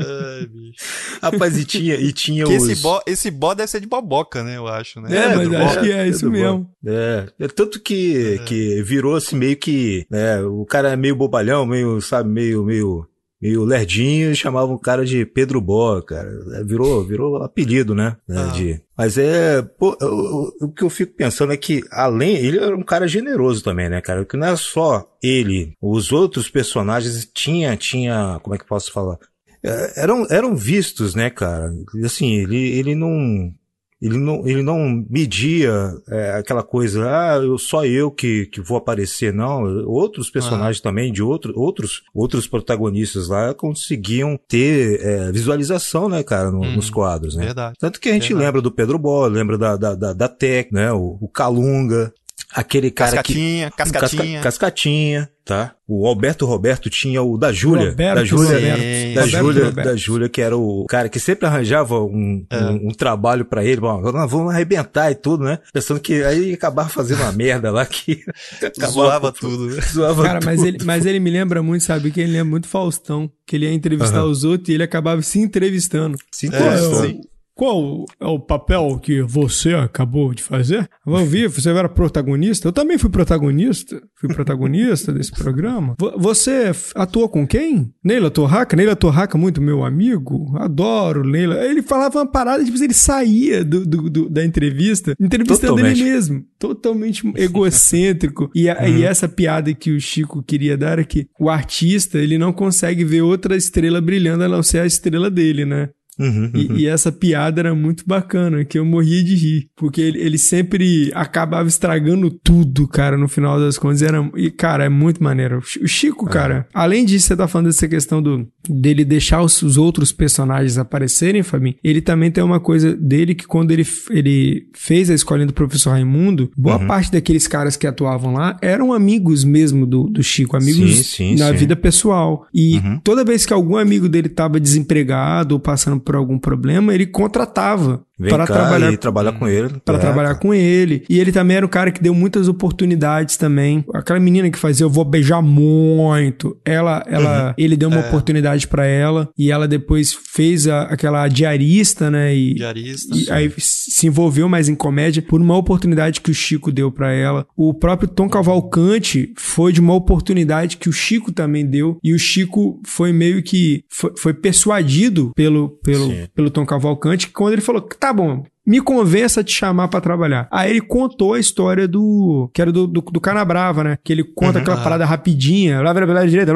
Ai, bicho. Rapaz, e tinha, e tinha Que os... esse bó, esse bó deve ser de boboca, né? Eu acho, né? É, mas Pedro acho que é isso Pedro Bó. mesmo. É, é tanto que, que virou assim meio que, né, o cara é meio bobalhão, meio, sabe, meio, meio, meio lerdinho, e chamavam o cara de Pedro Bó, cara. É, Virou, virou apelido, né? né, Ah. de, mas é, pô, o, o- que eu fico pensando é que, além, ele era um cara generoso também, né, cara? Que não é só ele, os outros personagens tinha, tinha, como é que posso falar? É, eram, eram vistos, né, cara? Assim, ele, ele não, ele não, ele não media é, aquela coisa, ah, eu, só eu que, que vou aparecer, não. Outros personagens também, de outro, outros, outros protagonistas lá conseguiam ter é, visualização, né, cara, no- Hum, nos quadros, né? Verdade. Tanto que a gente Verdade. lembra do Pedro Bola, lembra da, da, da, da Tec, né, o, o Calunga, aquele cara que... Cascatinha, cascatinha. Casca- cascatinha, tá? O Alberto Roberto tinha o da Júlia. Da Júlia, Roberto. da Júlia, da Júlia, que era o cara que sempre arranjava um, É. um, um trabalho pra ele. Bom, nós vamos arrebentar e tudo, né? Pensando que aí acabava fazendo uma merda lá que Zoava tudo, né? Zoava Cara, mas tudo. ele, mas ele me lembra muito, sabe? Que ele lembra muito Faustão. Que ele ia entrevistar Aham. os outros e ele acabava se entrevistando. Se É, Qual, é qual é o papel que você acabou de fazer? Vamos ver, você era protagonista? Eu também fui protagonista. Fui protagonista desse programa. Vo- Você atuou com quem? Neila Torraca? Neila Torraca, muito meu amigo. Adoro Neila. Ele falava uma parada, tipo, ele saía do, do- do- da entrevista, entrevistando Totalmente. ele mesmo. Totalmente egocêntrico. E, a- e essa piada que o Chico queria dar é que o artista, ele não consegue ver outra estrela brilhando a não ser a estrela dele, né? Uhum, E, uhum. e essa piada era muito bacana, que eu morria de rir. Porque ele, ele sempre acabava estragando tudo, cara, no final das contas. Era, e, cara, é muito maneiro. O Chi- O Chico, cara, além disso, você tá falando dessa questão do, dele deixar os, os outros personagens aparecerem, Fabinho, ele também tem uma coisa dele que quando ele, ele fez a escolinha do professor Raimundo, boa parte daqueles caras que atuavam lá eram amigos mesmo do, do Chico, amigos Sim, sim, na sim. vida pessoal. E Uhum. toda vez que algum amigo dele estava desempregado ou passando por algum problema, ele contratava para trabalhar e trabalhar com ele. para É, trabalhar com ele. E ele também era um cara que deu muitas oportunidades também. Aquela menina que fazia eu vou beijar muito. Ela, ela, ele deu uma oportunidade para ela e ela depois fez a- aquela diarista, né? E, Diarista. e aí se envolveu mais em comédia por uma oportunidade que o Chico deu pra ela. O próprio Tom Cavalcante foi de uma oportunidade que o Chico também deu e o Chico foi meio que foi, foi persuadido pelo pelo, Sim. pelo Tom Cavalcante que quando ele falou tá bom me convença a te chamar pra trabalhar. Aí ele contou a história do. que era do, do, do Canabrava, né? Que ele conta Uhum. aquela parada rapidinha. Direita,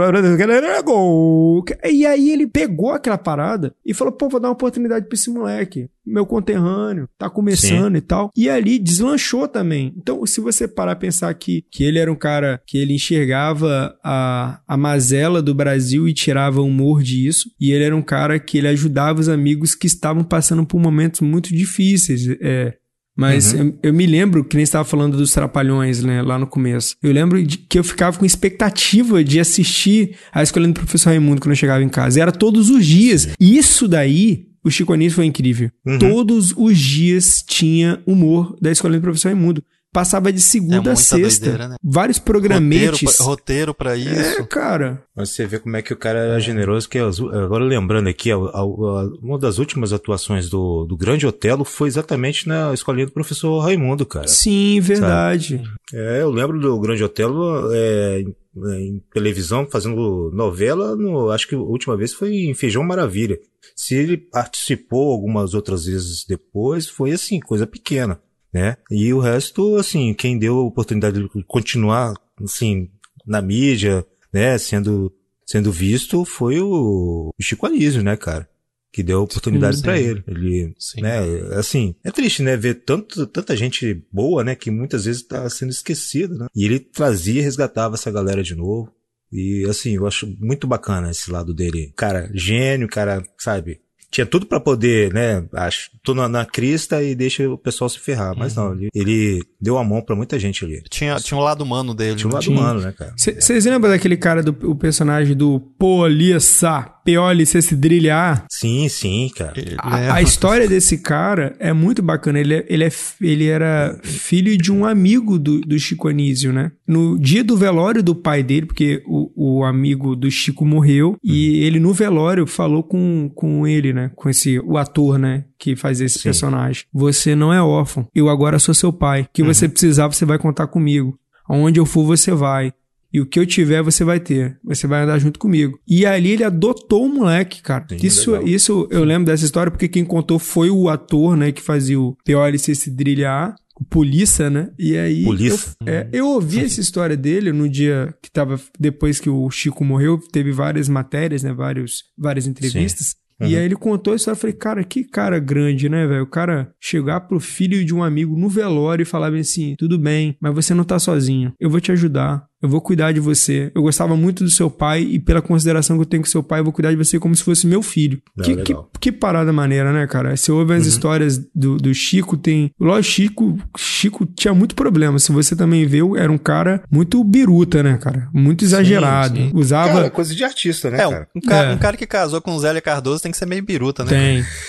gol. E aí ele pegou aquela parada e falou: pô, vou dar uma oportunidade pra esse moleque. Meu conterrâneo, tá começando e tal. E ali deslanchou também. Então, se você parar a pensar que, que ele era um cara que ele enxergava a, a mazela do Brasil e tirava humor disso. E ele era um cara que ele ajudava os amigos que estavam passando por momentos muito difíceis. É, mas eu, eu me lembro que nem estava falando dos Trapalhões, né, lá no começo. Eu lembro de que eu ficava com expectativa de assistir a escolha do professor Raimundo quando eu chegava em casa. E era todos os dias. Isso daí, o Chico Anísio foi incrível. Uhum. Todos os dias tinha humor da escolha do professor Raimundo. Passava de segunda É a sexta. doideira, né? Vários programetes. roteiro pra É, isso. cara. Mas você vê como é que o cara era generoso, que agora lembrando aqui, a- a- a- uma das últimas atuações do, do Grande Otelo foi exatamente na escolinha do professor Raimundo, cara. Sim, verdade. É, eu lembro do Grande Otelo é, em, em televisão, fazendo novela, no, acho que a última vez foi em Feijão Maravilha. Se ele participou algumas outras vezes depois, foi assim, coisa pequena, né? E o resto, assim, quem deu a oportunidade de continuar, assim, na mídia, né, sendo, sendo visto, foi o, Chico Anísio, né, cara? Que deu a oportunidade sim. ele. Ele, Sim. né, assim, é triste, né, ver tanto, tanta gente boa, né, que muitas vezes tá sendo esquecida, né? E ele trazia e resgatava essa galera de novo. E assim, eu acho muito bacana esse lado dele. Cara, gênio, cara, sabe? Tinha tudo pra poder, né? Acho, tô na, na crista e deixa o pessoal se ferrar. Mas não, ele, ele deu a mão pra muita gente ali. Tinha, tinha um lado humano dele. Tinha um né? lado Tinha. humano, né, cara? Vocês lembram daquele cara do o personagem do Polissa, Pioli, Cedrilha? Sim, sim, cara. A, é- a história desse cara é muito bacana. Ele, é- ele, é, ele era filho de um amigo do, do Chico Anísio, né? No dia do velório do pai dele, porque o, o amigo do Chico morreu, e ele no velório falou com, com ele, né? Com esse, o ator, né? Que faz esse Sim. personagem. Você não é órfão. Eu agora sou seu pai. O que você precisar, você vai contar comigo. Aonde eu for, você vai. E o que eu tiver, você vai ter. Você vai andar junto comigo. E ali ele adotou o moleque, cara. Sim, isso, legal. isso eu lembro dessa história porque quem contou foi o ator, né, que fazia o POLC se drilhar, o Polícia, né? E aí. Polícia. Eu, é, eu ouvi essa história dele no dia que tava. Depois que o Chico morreu, teve várias matérias, né? Vários, várias entrevistas. E Uhum. aí ele contou a história, eu falei, cara, que cara grande, né, velho? O cara chegar pro filho de um amigo no velório e falar bem assim, tudo bem, mas você não tá sozinho. Eu vou te ajudar. Eu vou cuidar de você. Eu gostava muito do seu pai e pela consideração que eu tenho com seu pai, eu vou cuidar de você como se fosse meu filho. Ah, que, que, legal. que parada maneira, né, cara? Você ouve as histórias do, do Chico, tem... Lógico, Chico, Chico tinha muito problema. Se você também viu, era um cara muito biruta, né, cara? Muito exagerado. sim. Usava... Cara, coisa de artista, né, É, um, cara? um cara, É. um cara que casou com Zélia Cardoso tem que ser meio biruta, né?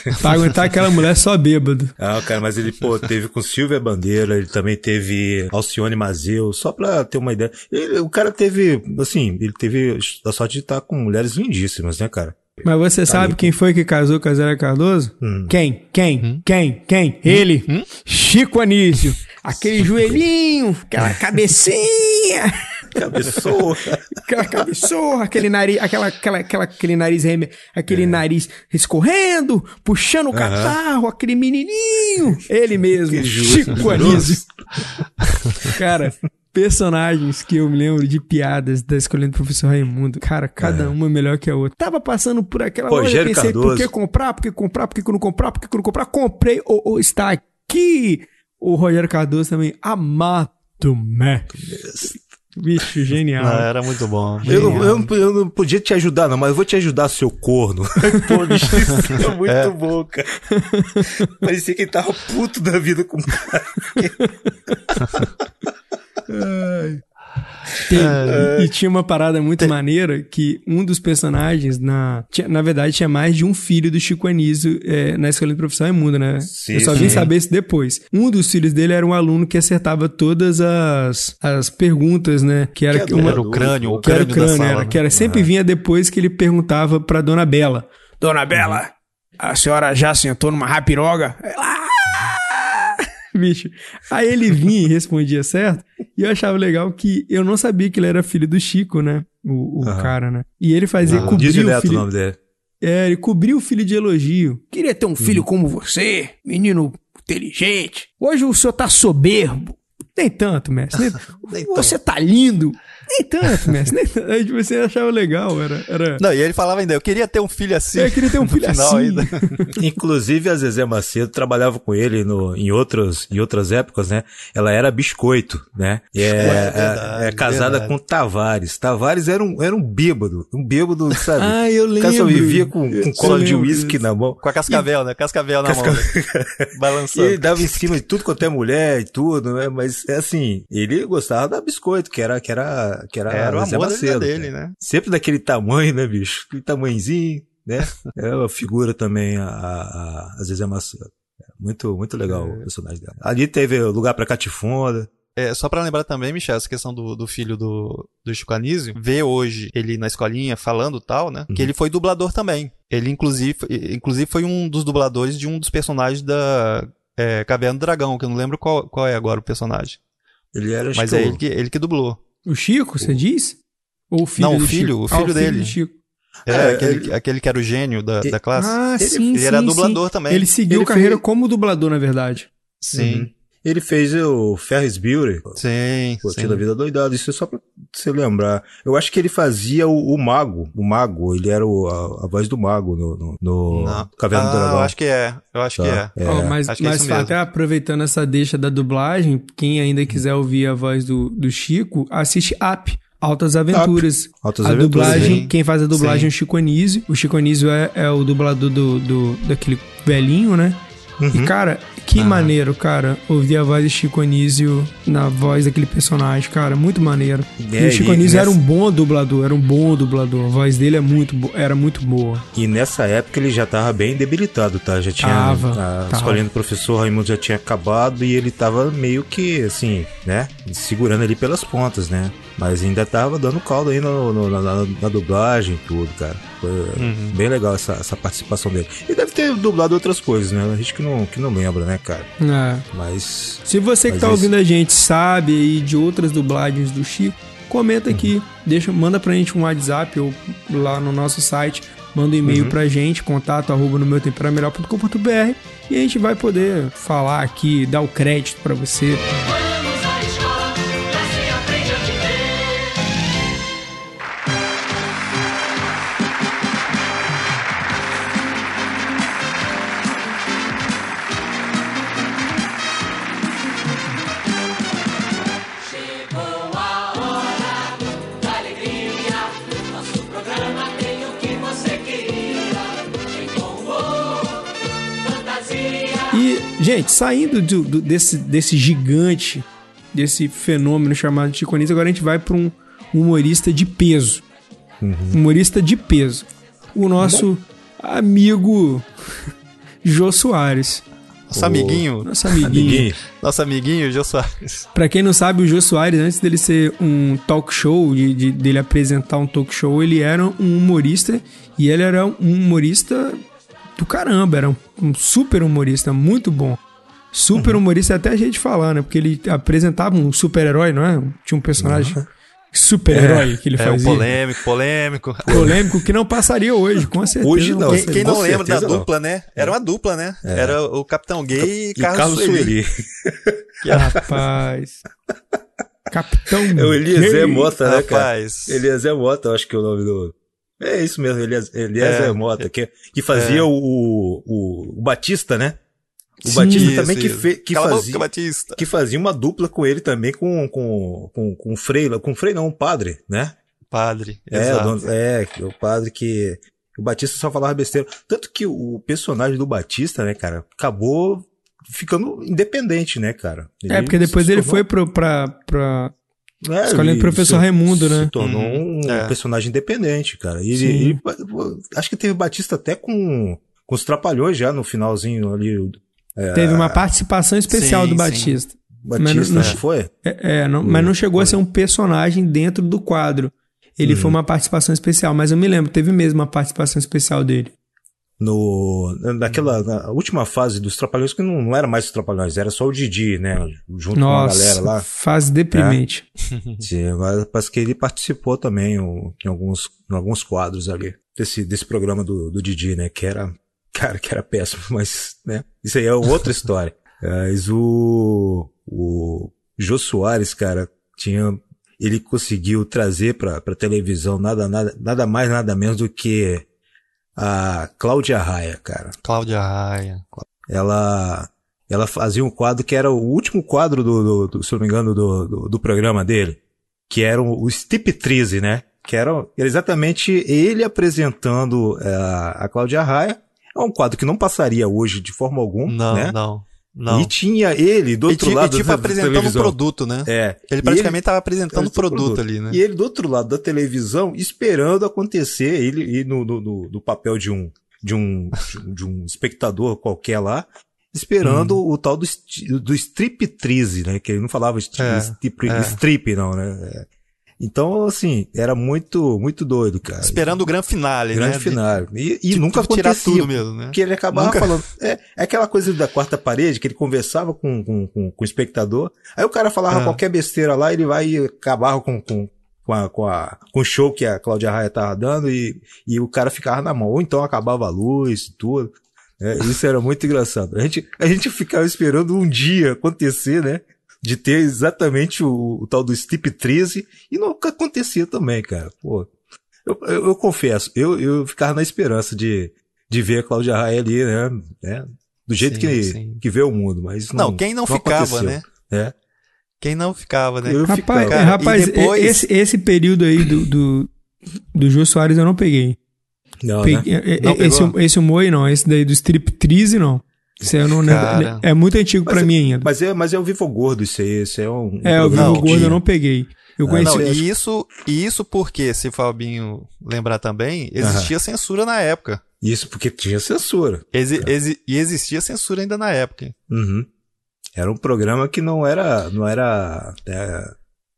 Tem. pra aguentar aquela mulher só bêbado. Ah, cara, mas ele, pô, teve com Silvia Bandeira, ele também teve Alcione Mazeu, só pra ter uma ideia. Ele- o cara teve, assim, ele teve a sorte de estar com mulheres lindíssimas, né, cara? Mas você sabe ali. quem foi que casou com a Zélia Cardoso? Hum. Quem? Quem? Quem? Quem? Ele. Chico Anísio. Aquele joelhinho, aquela cabecinha, Cabeçou. aquela cabeçorra, aquele nariz, aquela, aquela, aquela, aquele nariz, reme- aquele É. nariz escorrendo, puxando o catarro, aquele menininho. Ele mesmo, Chico. Anísio. Cara, personagens que eu me lembro de piadas da escolha do professor Raimundo. Cara, cada uma melhor que a outra. Tava passando por aquela loja, Rogério pensei, por Cardoso. que comprar? Por que comprar? Por que não comprar? Por que não comprar? Comprei, ou ou está aqui. O Rogério Cardoso também, Amato Mestre. Bicho, genial. Ah, era muito bom. Eu não, eu, não, eu não podia te ajudar, não, mas eu vou te ajudar, seu corno. Pô, bicho, isso é muito bom, cara. Parecia que ele tava puto da vida com o cara. Tem- E tinha uma parada muito maneira que um dos personagens, na, tinha- na verdade, tinha mais de um filho do Chico Anísio é, na escola de profissão Raimundo, né? Sim, Eu só vim sim. saber isso depois. Um dos filhos dele era um aluno que acertava todas as, as perguntas, né? Que era Que uma, Era o crânio, o que era o crânio da crânio, sala, era, né? que era sempre vinha depois que ele perguntava pra Dona Bela. Dona Bela, a senhora já sentou numa rapiroga? Ela, "Ah!" Bicho. Aí ele vinha e respondia certo. E eu achava legal que eu não sabia que ele era filho do Chico, né? O, o Aham. cara, né? E ele fazia Diz cobrir o direto o filho. nome dele. É, ele cobriu o filho de elogio. Queria ter um filho como você, menino inteligente. Hoje o senhor tá soberbo. Nem tanto, mestre. Nem- você tá lindo. Nem tanto, mestre. Nem tanto. Aí tipo, você achava legal, era. era... Não, e ele falava ainda, eu queria ter um filho assim. Eu queria ter um filho assim. ainda. Inclusive a Zezé Macedo trabalhava com ele no, em, outras, em outras épocas, né? Ela era biscoito, né? E é, verdade, é- é casada verdade. com Tavares. Tavares era um, era um bêbado. Um bêbado, sabe? Ah, eu O cara só lembro. vivia com, com cola de lembro uísque na mão. Com a cascavel, né? Cascavel na Casca- mão. né? E Balançando. ele dava em cima de tudo quanto é mulher e tudo, né? Mas é assim, ele gostava da biscoito, que era, que era, que era, Era o amor da vida Macedo, dele, né? Sempre daquele tamanho, né, bicho? Aquele tamanhozinho, né? É uma figura também a, a, a Zezé Macedo. Muito, muito legal o personagem dela. Ali teve lugar pra Catifunda. É, só pra lembrar também, Michel, essa questão do, do filho do, do Chico Anísio, ver hoje ele na escolinha falando tal, né? Que ele foi dublador também. Ele, inclusive, inclusive, foi um dos dubladores de um dos personagens da é, Caverna do Dragão, que eu não lembro qual, qual é agora o personagem. Ele era Mas é que o- ele que, ele que dublou. O Chico, você diz? Ou o filho Não, o do filho, o filho Ah, dele. do Chico. É, É, aquele, ele- aquele que era o gênio da, da classe. Ah, Ele- sim, ele sim, era sim. dublador também. Ele seguiu Ele carreira fez- como dublador, na verdade. Sim, Uhum. Ele fez o Ferris Bueller. sim, Curtindo a vida doidada, isso é só pra você lembrar. Eu acho que ele fazia o, o mago, o mago, ele era o- a, a voz do mago no, no, no Não. Caverna do Ah, Dragão. eu acho que é, eu acho que Tá, é. é. Mas acho que é mas isso mesmo. até aproveitando essa deixa da dublagem, quem ainda quiser ouvir a voz do, do Chico, assiste Up. Altas Aventuras. Altas a Aventuras, dublagem, sim. quem faz a dublagem Sim. é o Chico Anísio. O Chico Anísio é, é o dublador do, do, daquele velhinho, né? Uhum. E, cara, que Ah. maneiro, cara, ouvir a voz de Chico Anísio na voz daquele personagem, cara, muito maneiro. e É, o Chico e Anísio era nessa- um bom dublador, era um bom dublador. A voz dele é muito, bo- era muito boa. E nessa época ele já tava bem debilitado, tá? Já tinha. Tava, a tava. escolinha do professor Raimundo já tinha acabado e ele tava meio que, assim, né? Segurando ali pelas pontas, né? Mas ainda tava dando caldo aí no, no- na, na- dublagem e tudo, cara. Foi Uhum. bem legal essa, essa participação dele. E deve ter dublado outras coisas, né? A gente que não, que não lembra, né, cara? É. Mas. Se você que tá esse- ouvindo a gente sabe aí de outras dublagens do Chico, comenta aqui, deixa, manda pra gente um WhatsApp ou lá no nosso site, manda um e-mail pra gente, contato arroba no meu melhor.com.br e a gente vai poder falar aqui, dar o crédito pra você. Vamos gente, saindo do- do- desse, desse gigante, desse fenômeno chamado de Chico Anísio, agora a gente vai pra um humorista de peso. Humorista de peso. O nosso amigo Jô Soares. Nosso amiguinho, Nosso amiguinho. Amiguinho. nosso amiguinho, Jô Soares. Pra quem não sabe, o Jô Soares, antes dele ser um talk show, de, de- dele apresentar um talk show, ele era um humorista e ele era um humorista do caramba, era um, um super humorista, muito bom. Super humorista é até a gente falar, né? Porque ele apresentava um super-herói, não é? Tinha um personagem super-herói que ele É fazia. polêmico, polêmico. Polêmico que não passaria hoje, com certeza. Hoje não. Quem, quem não lembra da não. dupla, né? Era uma dupla, né? Era o Capitão Gay e, E Carlos, Carlos Sueli. Sueli. Rapaz. Capitão. É o Eliezer Gay. Mota, né, cara? Rapaz. Eliezer Mota, eu acho que é o nome do. É isso mesmo, Eliezer, Eliezer É. Mota, que, que fazia o, o, o Batista, né? O Sim. Batista Isso, também que, fe, que, Cala a boca, fazia, Batista. que fazia uma dupla com ele também com, com, com, com o Frei, com o Frei não, um padre, né? Padre. É, o exato. dono- é, o padre que. O Batista só falava besteira. Tanto que o personagem do Batista, né, cara, acabou ficando independente, né, cara? É, porque depois ele foi pro, pra, pra É, Escolinha do ele Professor se- Raimundo, né? Se tornou Uhum, um é. personagem independente, cara. E ele, Sim. ele- acho que teve Batista até com, com os Trapalhões já no finalzinho ali. o Teve uma participação especial Sim, do sim. Batista. Batista, Mas não- não foi? É, é, não- mas não chegou a ser um personagem dentro do quadro. Ele Uhum. foi uma participação especial, mas eu me lembro, teve mesmo uma participação especial dele. No, naquela na última fase dos Trapalhões, que não, não era mais os Trapalhões, era só o Didi, né? Junto com a galera Nossa, lá. fase deprimente. Sim, mas parece que ele participou também o- em alguns, em alguns quadros ali desse, desse programa do, do Didi, né? Que era, cara, que era péssimo, mas, né? Isso aí é outra história. Mas o, o Jô Soares, cara, tinha, ele conseguiu trazer pra, pra televisão nada, nada, nada mais, nada menos do que a Cláudia Raia, cara Cláudia Raia. ela ela fazia um quadro que era o último quadro do, do- do- se não me engano do, do, do programa dele que era o, Striptease, né que era, exatamente ele apresentando eh, a Cláudia Raia é um quadro que não passaria hoje de forma alguma Não, né não. Não. E tinha ele do E outro e lado tipo da, apresentando televisão produto, né? é Ele E praticamente estava apresentando o produto ali, né? e ele do outro lado da televisão esperando acontecer, ele, ele no, no, no- no papel de um, de um, de um espectador qualquer lá, esperando o tal do, do striptease, né? Que ele não falava stri- É, strip, é. strip, não, né? Então, assim, era muito, muito doido, cara. Esperando o grande finale, grande né? final. E, e De- nunca de tirar acontecia. tudo mesmo, né? Porque ele acabava Nunca- falando. É, é aquela coisa da quarta parede, que ele conversava com, com, com, com o espectador. Aí o cara falava Ah. qualquer besteira lá, ele vai e acabava com, com, com, a, com, a, com o show que a Cláudia Raia tava dando e, e o cara ficava na mão. Ou então acabava a luz e tudo. É, isso era muito engraçado. A gente, a gente ficava esperando um dia acontecer, né? De ter exatamente o, o tal do striptease e nunca acontecia também, cara. Pô, eu, eu, eu confesso, eu, eu ficava na esperança de, de ver a Cláudia Raia ali, né? né, Do jeito Sim, que, sim. que vê o mundo, mas não. Não, quem não, ficava, aconteceu, né? né? Quem não ficava, né? Eu Rapaz, ficava. Cara, rapaz depois- esse, esse período aí do, do, do Jô Soares eu não peguei. Não, Peguei- né? é- é- Não esse, pegou? esse humor aí não, esse daí do striptease não. Isso eu não lembro. É muito antigo Mas pra é- mim ainda. Mas é, mas é o Vivo Gordo isso aí, isso é um. um é, o Vivo Gordo eu não peguei. Eu Ah, conheci. Não, e isso, e isso porque, se o Fabinho lembrar também, existia censura na época. Isso porque tinha censura. Exi- exi- e existia censura ainda na época. Uhum. Era um programa que não era, não era é,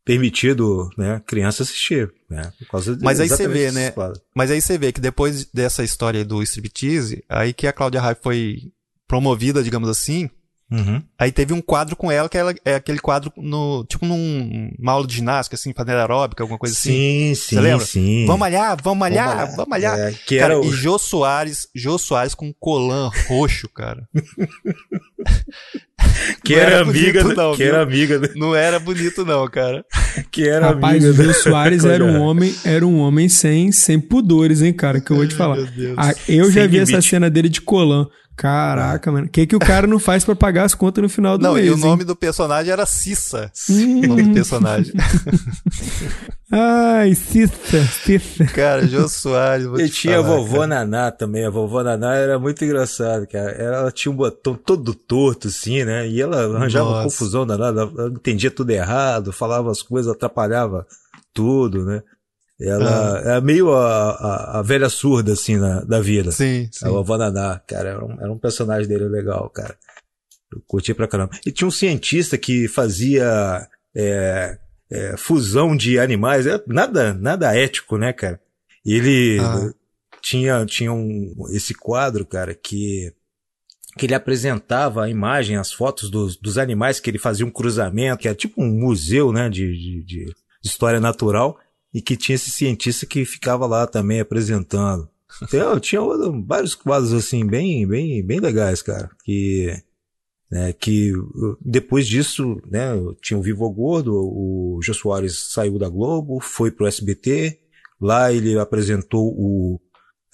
permitido, né, criança assistir, né? Por causa de, Mas aí você vê, né? Mas aí você vê que depois dessa história do striptease, aí que a Cláudia Raia foi promovida, digamos assim, Uhum. aí teve um quadro com ela, que ela, é aquele quadro no, tipo num, uma aula de ginástica, assim, fazendo aeróbica, alguma coisa assim. Sim, sim, lembra? sim. Vamos malhar, vamos malhar, vamos malhar. É, que Cara, era o... e Jô Soares, Jô Soares com um colã roxo, cara. que não era, era amiga, bonito, não, que viu? era amiga, né? Não era bonito não, cara. que era Rapaz, amiga. o da- Jô Soares era um homem, era um homem sem, sem pudores, hein, cara, que eu vou te falar. Meu Deus. Ah, eu já Sem vi essa cena dele de colã. Caraca, mano. O que, que o cara não faz pra pagar as contas no final do Não, mês? e o hein? nome do personagem era Cissa. O nome do personagem. Ai, Cissa, Cissa. Cara, Jô Soares. vou E te tinha a falar, vovó cara. Naná também. A vovó Naná era muito engraçada, cara. Ela tinha um botão todo torto, assim, né? E ela arranjava Nossa. confusão danada. Ela entendia tudo errado, falava as coisas, atrapalhava tudo, né? Ela Ah. era meio a, a, a velha surda, assim, na, da vida. Sim, sim. A vovó Naná, cara, era um, era um personagem dele legal, cara. Eu curti pra caramba. E tinha um cientista que fazia é, é, fusão de animais, é, nada, nada ético, né, cara? E ele Ah. tinha, tinha um, esse quadro, cara, que, que ele apresentava a imagem, as fotos dos, dos animais, que ele fazia um cruzamento, que era tipo um museu, né, de, de, de de história natural, e que tinha esse cientista que ficava lá também apresentando. Então, tinha vários quadros assim bem, bem, bem legais, cara. Que, né, que uh, depois disso, né, tinha o Vivo Gordo, o Jô Soares saiu da Globo, foi pro SBT, lá ele apresentou o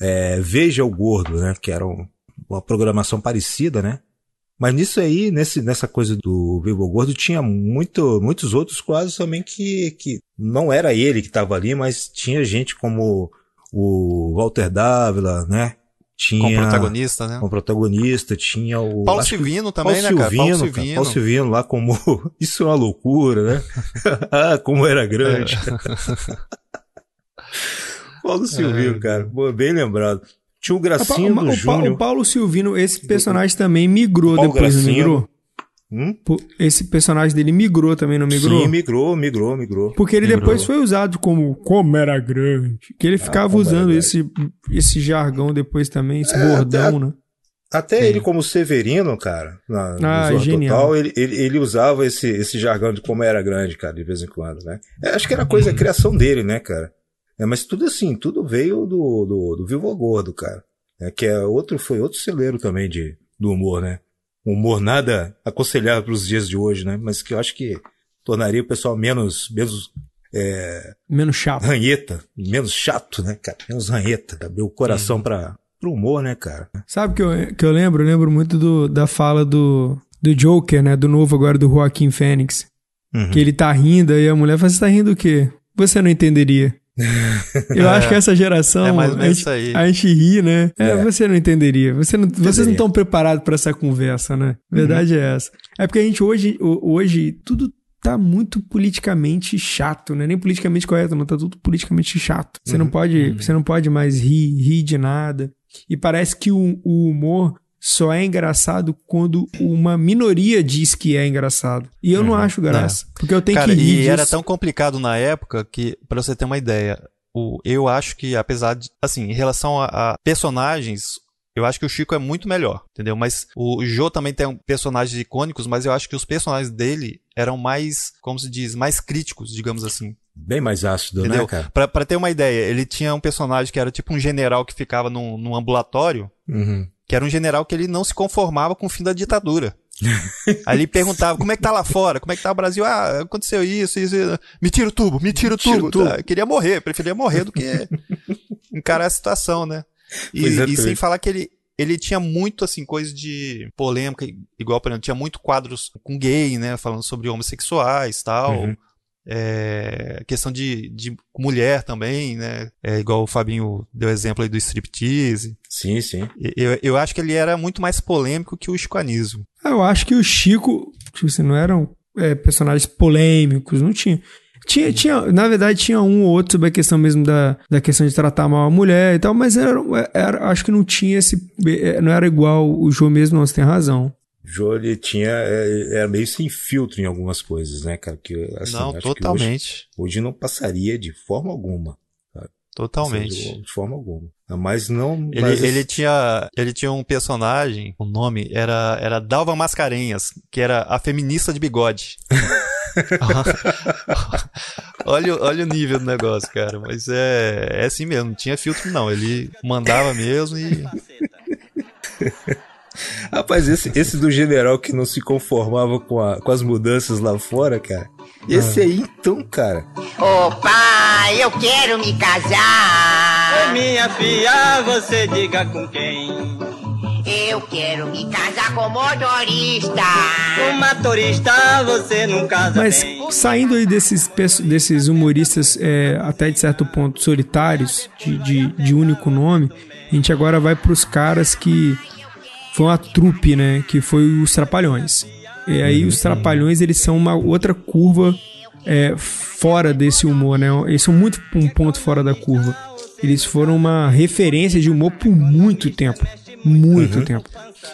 é, Veja o Gordo, né, que era um- uma programação parecida, né. Mas nisso aí, nesse, nessa coisa do Vivo Gordo, tinha muito, muitos outros quadros também que, que não era ele que estava ali, mas tinha gente como o Walter Dávila, né? Tinha Com protagonista, né? como protagonista, tinha o Paulo que- Silvino Paulo também, né, cara? Silvino, Paulo cara. Silvino. Paulo Silvino lá como isso é uma loucura, né? ah, como era grande. Paulo Silvino, cara, Pô, bem lembrado. Tinha o Gracinho o, do o, Júnior. o Paulo Silvino, esse personagem também migrou Paulo depois, não Gracinho. migrou? Hum? Esse personagem dele migrou também, não migrou? Sim, migrou, migrou, migrou. Porque ele Migrou. depois foi usado como como era grande. Que ele ficava Ah, como era usando esse, esse jargão depois também, esse É, bordão, até- né? Até Sim. ele, como Severino, cara, na, no Ah, Zorra genial. Total, ele, ele, ele usava esse, esse jargão de como era grande, cara, de vez em quando, né? É, acho que era coisa, Uhum. a criação dele, né, cara? É, mas tudo assim, tudo veio do, do, do Vivo Gordo, cara. É, que é outro, foi outro celeiro também de, do humor, né? Um humor nada aconselhável para os dias de hoje, né? Mas que eu acho que tornaria o pessoal menos, menos é, Menos chato. ranheta, menos chato, né, cara? Menos ranheta, abrir o coração Uhum. para pro humor, né, cara? Sabe que eu, que eu lembro? Eu lembro muito do, da fala do, do Joker, né? Do novo agora, do Joaquim Fênix. Uhum. Que ele tá rindo aí a mulher fala, você tá rindo o quê? Você não entenderia. Eu acho que essa geração. É mais ou a, menos gente, isso aí. a gente ri, né? É, É. você não entenderia. Você não, vocês não Entenderia. estão preparados para essa conversa, né? Verdade é essa. É porque a gente hoje, ho- hoje, tudo tá muito politicamente chato, né? Nem politicamente correto, não tá tudo politicamente chato. Você não pode, você não pode mais rir, rir de nada. E parece que o, o humor só é engraçado quando uma minoria diz que é engraçado. E eu não acho graça. Porque eu tenho Cara, que rir e disso. era tão complicado na época que, pra você ter uma ideia, o, eu acho que, apesar de, assim, em relação a, a personagens, eu acho que o Chico é muito melhor, entendeu? Mas o Jô também tem personagens icônicos, mas eu acho que os personagens dele eram mais, como se diz, mais críticos, digamos assim. Bem mais ácido, Entendeu? né, cara? Pra, pra ter uma ideia, ele tinha um personagem que era tipo um general que ficava num, num ambulatório, Uhum. Que era um general que ele não se conformava com o fim da ditadura. Aí ele perguntava, como é que tá lá fora? Como é que tá o Brasil? Ah, aconteceu isso, isso. isso. Me tira o tubo, me tira o tubo. tubo. Tá, queria morrer, preferia morrer do que encarar a situação, né? E, é, e sem falar que ele, ele tinha muito, assim, coisa de polêmica, igual, por exemplo, tinha muito quadros com gay, né? Falando sobre homossexuais e tal. Uhum. É, questão de, de mulher também, né? É, igual o Fabinho deu exemplo aí do striptease. Sim, sim. Eu, eu acho que ele era muito mais polêmico que o Chico Anísio. Ah, Eu acho que o Chico, tipo assim, não eram é, personagens polêmicos, não tinha. Tinha, tinha, na verdade, tinha um ou outro sobre a questão mesmo da, da questão de tratar mal a mulher e tal, mas era, era- acho que não tinha esse. é, Não era igual o João mesmo, não, você tem razão. O Jô, ele tinha, é, era meio sem filtro em algumas coisas, né, cara? Que, assim, Não, que hoje, totalmente. hoje não passaria de forma alguma. Totalmente. De, de forma alguma. Mas não. Ele, mas ele tinha, ele tinha um personagem, o nome era, era Dalva Mascarenhas, que era a feminista de bigode. olha, o- olha o nível do negócio, cara. Mas é, é assim mesmo, não tinha filtro não. Ele mandava mesmo e. Rapaz, esse, esse do general que não se conformava com, a- com as mudanças lá fora, cara. Esse Ah. aí, então, cara. Ô pai, eu quero me casar. Minha filha, você diga com quem? Eu quero me casar com motorista. Com motorista, você não casa Mas bem. saindo aí desses, desses humoristas é, até de certo ponto solitários, de, de, de único nome, a gente agora vai pros caras que foi uma trupe, né? Que foi os Trapalhões. E aí os Trapalhões, eles são uma outra curva é, fora desse humor, né? Eles são muito um ponto fora da curva. Eles foram uma referência de humor por muito tempo. Muito tempo.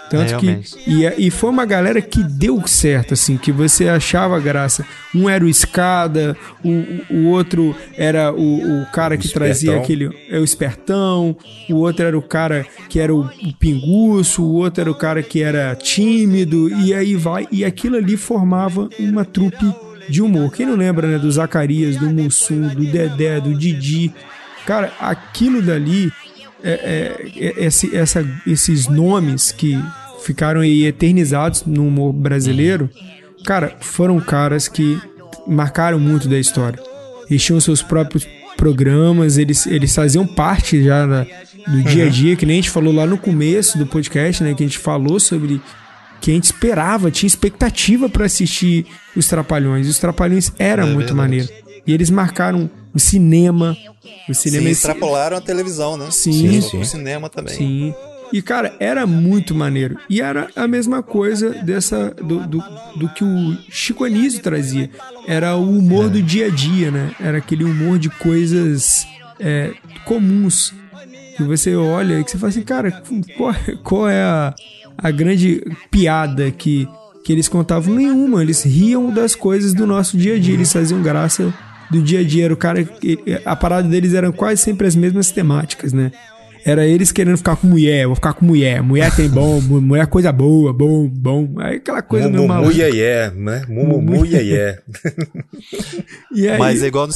Tanto que. Realmente. E, e foi uma galera que deu certo, assim, que você achava graça. Um era o Escada, o, o- o outro era o, o cara que trazia Espertão. aquele. É o Espertão, o outro era o cara que era o, o Pinguço, o outro era o cara que era tímido, e aí vai. E aquilo ali formava uma trupe de humor. Quem não lembra, né, do Zacarias, do Mussum, do Dedé, do Didi. Cara, aquilo dali, é, é- é- esse- essa- esses nomes que ficaram aí eternizados no humor brasileiro, cara, foram caras que marcaram muito da história. Eles tinham seus próprios programas, eles, eles faziam parte já da- do dia a dia, que nem a gente falou lá no começo do podcast, né? Que a gente falou sobre que a gente esperava, tinha expectativa pra assistir os Trapalhões. E os Trapalhões era É muito verdade. maneiro. E eles marcaram o cinema. O cinema Sim, extrapolaram a televisão, né? Sim. Sim. O cinema também. Sim. E, cara, era muito maneiro. E era a mesma coisa dessa do, do, do que o Chico Anísio trazia. Era o humor do dia a dia, né? Era aquele humor de coisas é, comuns. Que você olha e que você fala assim, cara, qual, qual é a, a grande piada que, que eles contavam? Nenhuma. Eles riam das coisas do nosso dia a dia. Eles faziam graça do dia a dia. Era o cara. A parada deles eram quase sempre as mesmas temáticas, né? Era eles querendo ficar com mulher, vou ficar com mulher. Mulher tem bom, mu- mulher coisa boa, bom, bom. Aí aquela coisa meio Mumumu maluca. iê, né? Mumumu iê. E aí, Mas é igual no,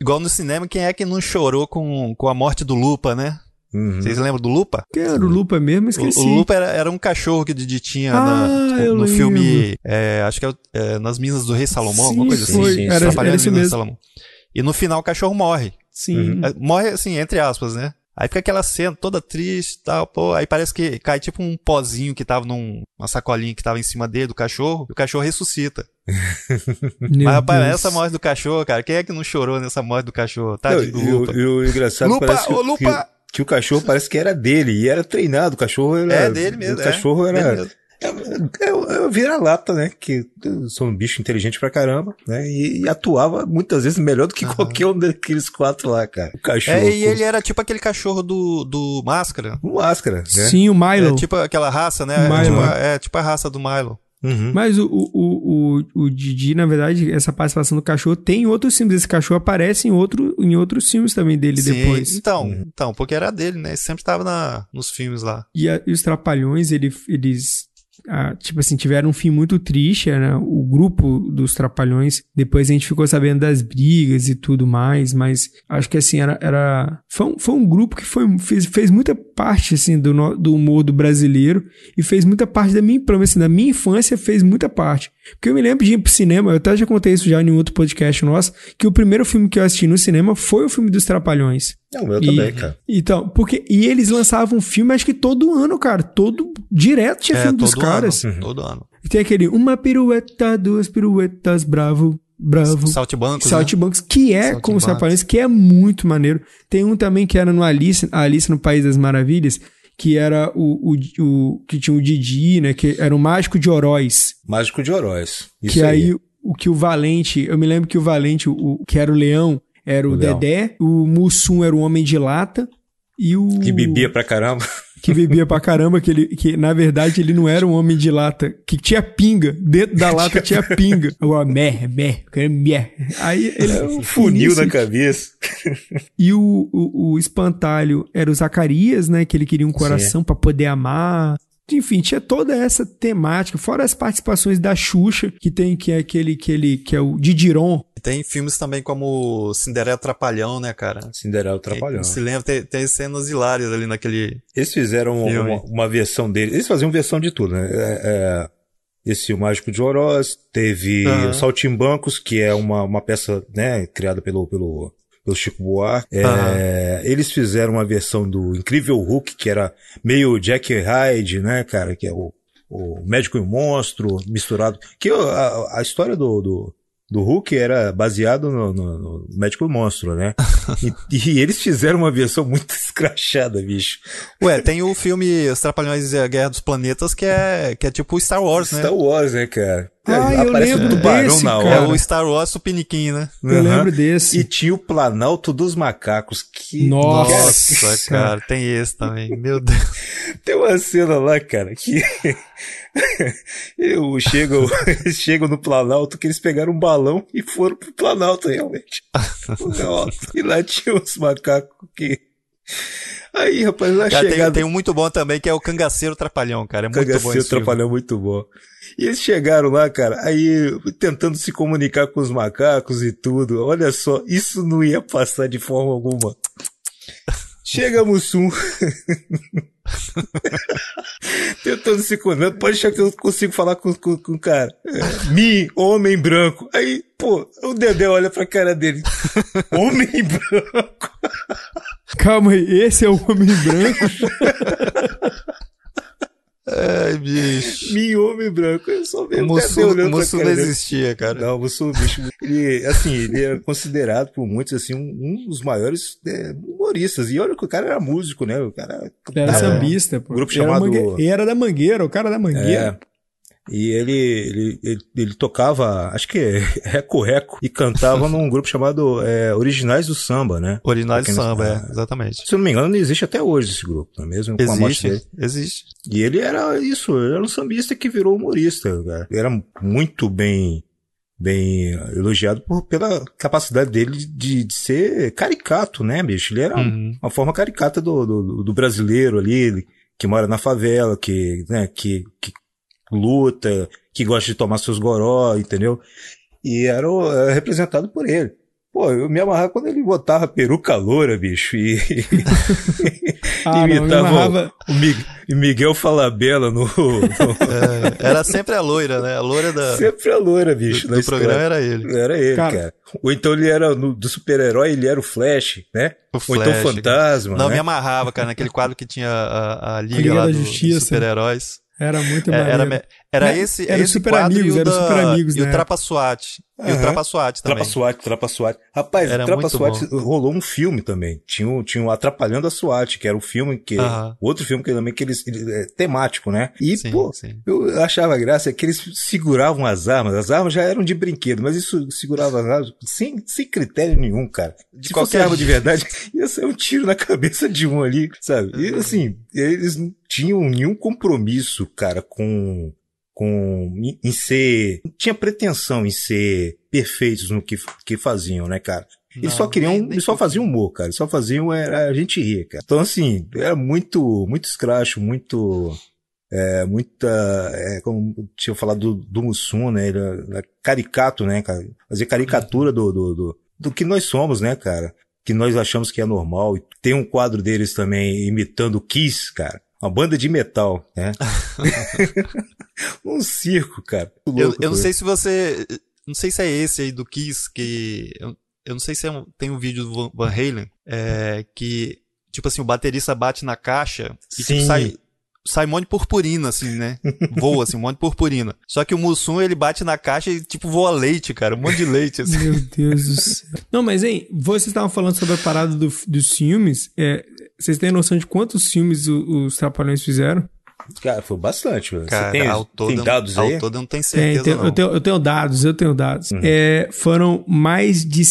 igual no cinema, quem é que não chorou com, com a morte do Lupa, né? Uhum. Vocês lembram do Lupa? que era o Lupa mesmo, O, esqueci. o Lupa era, era um cachorro que o Didi tinha Ah, na- no filme, é, acho que é, o- é, Nas Minas do Rei Salomão, alguma Sim, coisa assim. foi. sim, Era, era isso mesmo. Salomão. E no final o cachorro morre. Sim. É, Morre assim, entre aspas, né? Aí fica aquela cena toda triste e tal, pô. Aí parece que cai tipo um pozinho que tava num, uma sacolinha que tava em cima dele do cachorro, e o cachorro ressuscita. Meu Mas rapaz, Deus. essa morte do cachorro, cara, quem é que não chorou nessa morte do cachorro? Não, Tadinho do e, o- Lupa. e o engraçado Lupa, parece que, ô, o- Lupa! que, que o cachorro parece que era dele e era treinado. O cachorro era. É dele mesmo, O é. cachorro era. mesmo. É, é, é vira-lata, né? Que são um bicho inteligente pra caramba, né? E, e atuava muitas vezes melhor do que qualquer um daqueles quatro lá, cara. O cachorro. É, e com- ele era tipo aquele cachorro do, do Máscara. com máscara, né? Sim, o Milo. É tipo aquela raça, né? Milo. É tipo, a- é tipo a raça do Milo. Uhum. Mas o, o, o, o, Didi, na verdade, essa participação do cachorro tem em outros filmes. Esse cachorro aparece em, outro, em outros filmes também dele Sim, depois. Então, então, porque era dele, né? Ele sempre tava na, nos filmes lá. E, a- e os Trapalhões, ele, eles, tipo assim, tiveram um fim muito triste, né? O grupo dos Trapalhões. Depois a gente ficou sabendo das brigas e tudo mais, mas acho que assim, era. era foi, um, foi um grupo que foi, fez, fez muita parte, assim, do, do humor do brasileiro e fez muita parte da minha, assim, da minha infância, fez muita parte. Porque eu me lembro de ir pro cinema, eu até já contei isso já em outro podcast nosso, que o primeiro filme que eu assisti no cinema foi o filme dos Trapalhões. Não, o meu E- também, cara. Então, porque. E eles lançavam filme, acho que todo ano, cara. Todo. Direto tinha É, filme dos todo caras. ano. Todo ano. E tem aquele uma pirueta, duas piruetas, bravo, bravo. Saltimbancos, né? Saltimbancos, que é como os. Trapalhões, que é muito maneiro. Tem um também que era no Alice, a Alice no País das Maravilhas, que era o, o, o- que tinha o Didi, né? Que era o Mágico de Oroz. Mágico de Oroz. Isso que aí, o que o Valente, eu me lembro que o Valente, o, o- que era o Leão, era o, O Leão. Dedé, o Mussum era o Homem de Lata. E o. Que bebia pra caramba. Que bebia pra caramba, que, ele, que na verdade ele não era um homem de lata, que tinha pinga, dentro da lata tinha pinga. Agora, mer, mer, mer. Aí ele. É um funil na cabeça. E o, o, o espantalho era o Zacarias, né? Que ele queria um coração pra poder amar. Enfim, tinha toda essa temática, fora as participações da Xuxa, que tem que é aquele que ele que é o Didiron. Tem filmes também como Cinderela Trapalhão, né, cara? Cinderela Trapalhão. Se lembra, tem, tem cenas hilárias ali naquele. Eles fizeram Filme. uma, uma versão dele. Eles faziam versão de tudo, né? É, é, esse O Mágico de Oroz, teve o Saltimbancos, que é uma, uma peça né, criada pelo, pelo, pelo Chico Buarque. É, Aham. Eles fizeram uma versão do Incrível Hulk, que era meio Jack Hyde, né, cara? Que é o, o médico e o monstro misturado. Que a, a história do, do, do Hulk era baseado no, no, no médico e o monstro, né? e, e eles fizeram uma versão muito escrachada, bicho. Ué, tem o filme Os Trapalhões e a Guerra dos Planetas, que é, que é tipo Star Wars, né? Star Wars, né, cara? Ah, eu lembro um tubarão desse, na. É o Star Wars Supiniquim, né? Eu Aham. lembro desse. E tinha o Planalto dos Macacos, que... Nossa. Nossa, cara, tem esse também. Meu Deus. Tem uma cena lá, cara, que... eu chego, chegam no Planalto, que eles pegaram um balão e foram pro Planalto, realmente. E lá tinha os macacos que... Aí, rapaz, na Cara, tem, chegada... tem um muito bom também, que é o Cangaceiro Trapalhão, cara. É muito bom Cagaceiro esse filme. Trapalhão muito bom. E eles chegaram lá, cara, aí tentando se comunicar com os macacos e tudo. Olha só, isso não ia passar de forma alguma. Chega Mussum. Tentando se comunicar. Pode achar que eu consigo falar com, com, com o cara. É, Mi, homem branco. Aí, pô, o Dedé olha pra cara dele. Homem branco. Calma aí, esse é o Homem Branco. Ai, bicho. Mi, homem branco. Eu só vejo O o Dedé Mussu, olhando o não existia, cara. Não, o Mussum, bicho, ele, assim, ele é considerado por muitos, assim, um, um dos maiores é, humoristas. E olha que o cara era músico, né? O cara Era É. sambista, pô. Um grupo chamado- mangue- Ele era da Mangueira, o cara da Mangueira. É. E ele, ele, ele, ele tocava, acho que é reco-reco, e cantava num grupo chamado é, Originais do Samba, né? Originais do não- samba, é. exatamente. Se eu não me engano, ele existe até hoje esse grupo, não é mesmo? Com. Existe, existe. E ele era isso, ele era um sambista que virou humorista, cara. Ele era muito bem, bem elogiado por, pela capacidade dele de, de ser caricato, né, bicho? Ele era um- Uhum. uma forma caricata do, do, do brasileiro ali, que mora na favela, que, né, que, que luta, que gosta de tomar seus goró, entendeu? E era, o- era representado por ele. Pô, eu me amarrava quando ele botava peruca loura, bicho, e, Ah, não, imitava amarrava- o, Mi- o Miguel Falabella no, no- É, era sempre a loira, né? A loira da, sempre a loura, bicho, do, na do história. programa era ele. Era ele, Cara. cara. Ou então ele era no- do super-herói, ele era o Flash, né? O Ou então Flash, Fantasma, Não, né? me amarrava, cara, naquele quadro que tinha a, a Liga, Liga lá da do- Justiça. super-heróis. Era muito É, maneiro. era era Né? esse, Era o esse Super Amigos, e o, era o da- Super Amigos, e o né? Trapa SWAT. E o. Trapa SWAT também. Trapa SWAT, Trapa SWAT. Rapaz, Era Trapa SWAT rolou um filme também. Tinha, um- tinha um Atrapalhando a SWAT, que era um filme que. Aham. Outro filme que também que eles. ele- é, temático, né? E, Sim, pô, sim. eu achava graça que eles seguravam as armas. As armas já eram de brinquedo, mas isso segurava as armas sem, sem critério nenhum, cara. De Se fosse qualquer arma de verdade, ia ser um tiro na cabeça de um ali, sabe? E assim, eles não tinham nenhum compromisso, cara, com. Com, em- em ser, tinha pretensão em ser perfeitos no que, que faziam, né, cara? Eles Não, só queriam, nem- nem eles só faziam humor, cara. Eles só faziam era a gente rir, cara. Então, assim, era muito, muito escracho, muito, é, muita, é, como eu tinha falado do, do Mussum, né? Ele era caricato, né, cara? Fazer caricatura do, do, do, do que nós somos, né, cara? Que nós achamos que é normal. E Tem um quadro deles também imitando o Kiss, cara. Uma banda de metal, né? um circo, cara. Eu, Louco, eu não foi. sei se você. Não sei se é esse aí do Kiss, que. Eu, eu não sei se é um- tem um vídeo do Van- Halen, é, que, tipo assim, o baterista bate na caixa e tipo, sai. Sai um monte de purpurina, assim, né? Voa, assim, um monte de purpurina. Só que o Mussum, ele bate na caixa e, tipo, voa leite, cara. Um monte de leite, assim. Meu Deus do céu. Não, mas, hein, vocês estavam falando sobre a parada do- dos filmes. É, vocês têm noção de quantos filmes o- os Trapalhões fizeram? Cara, foi bastante, velho. Cara, Você tem, ao todo, tem dados ao aí? todo eu não tenho Tem, certeza, tem- não. eu, tenho, eu tenho dados, eu tenho dados. É, foram mais de,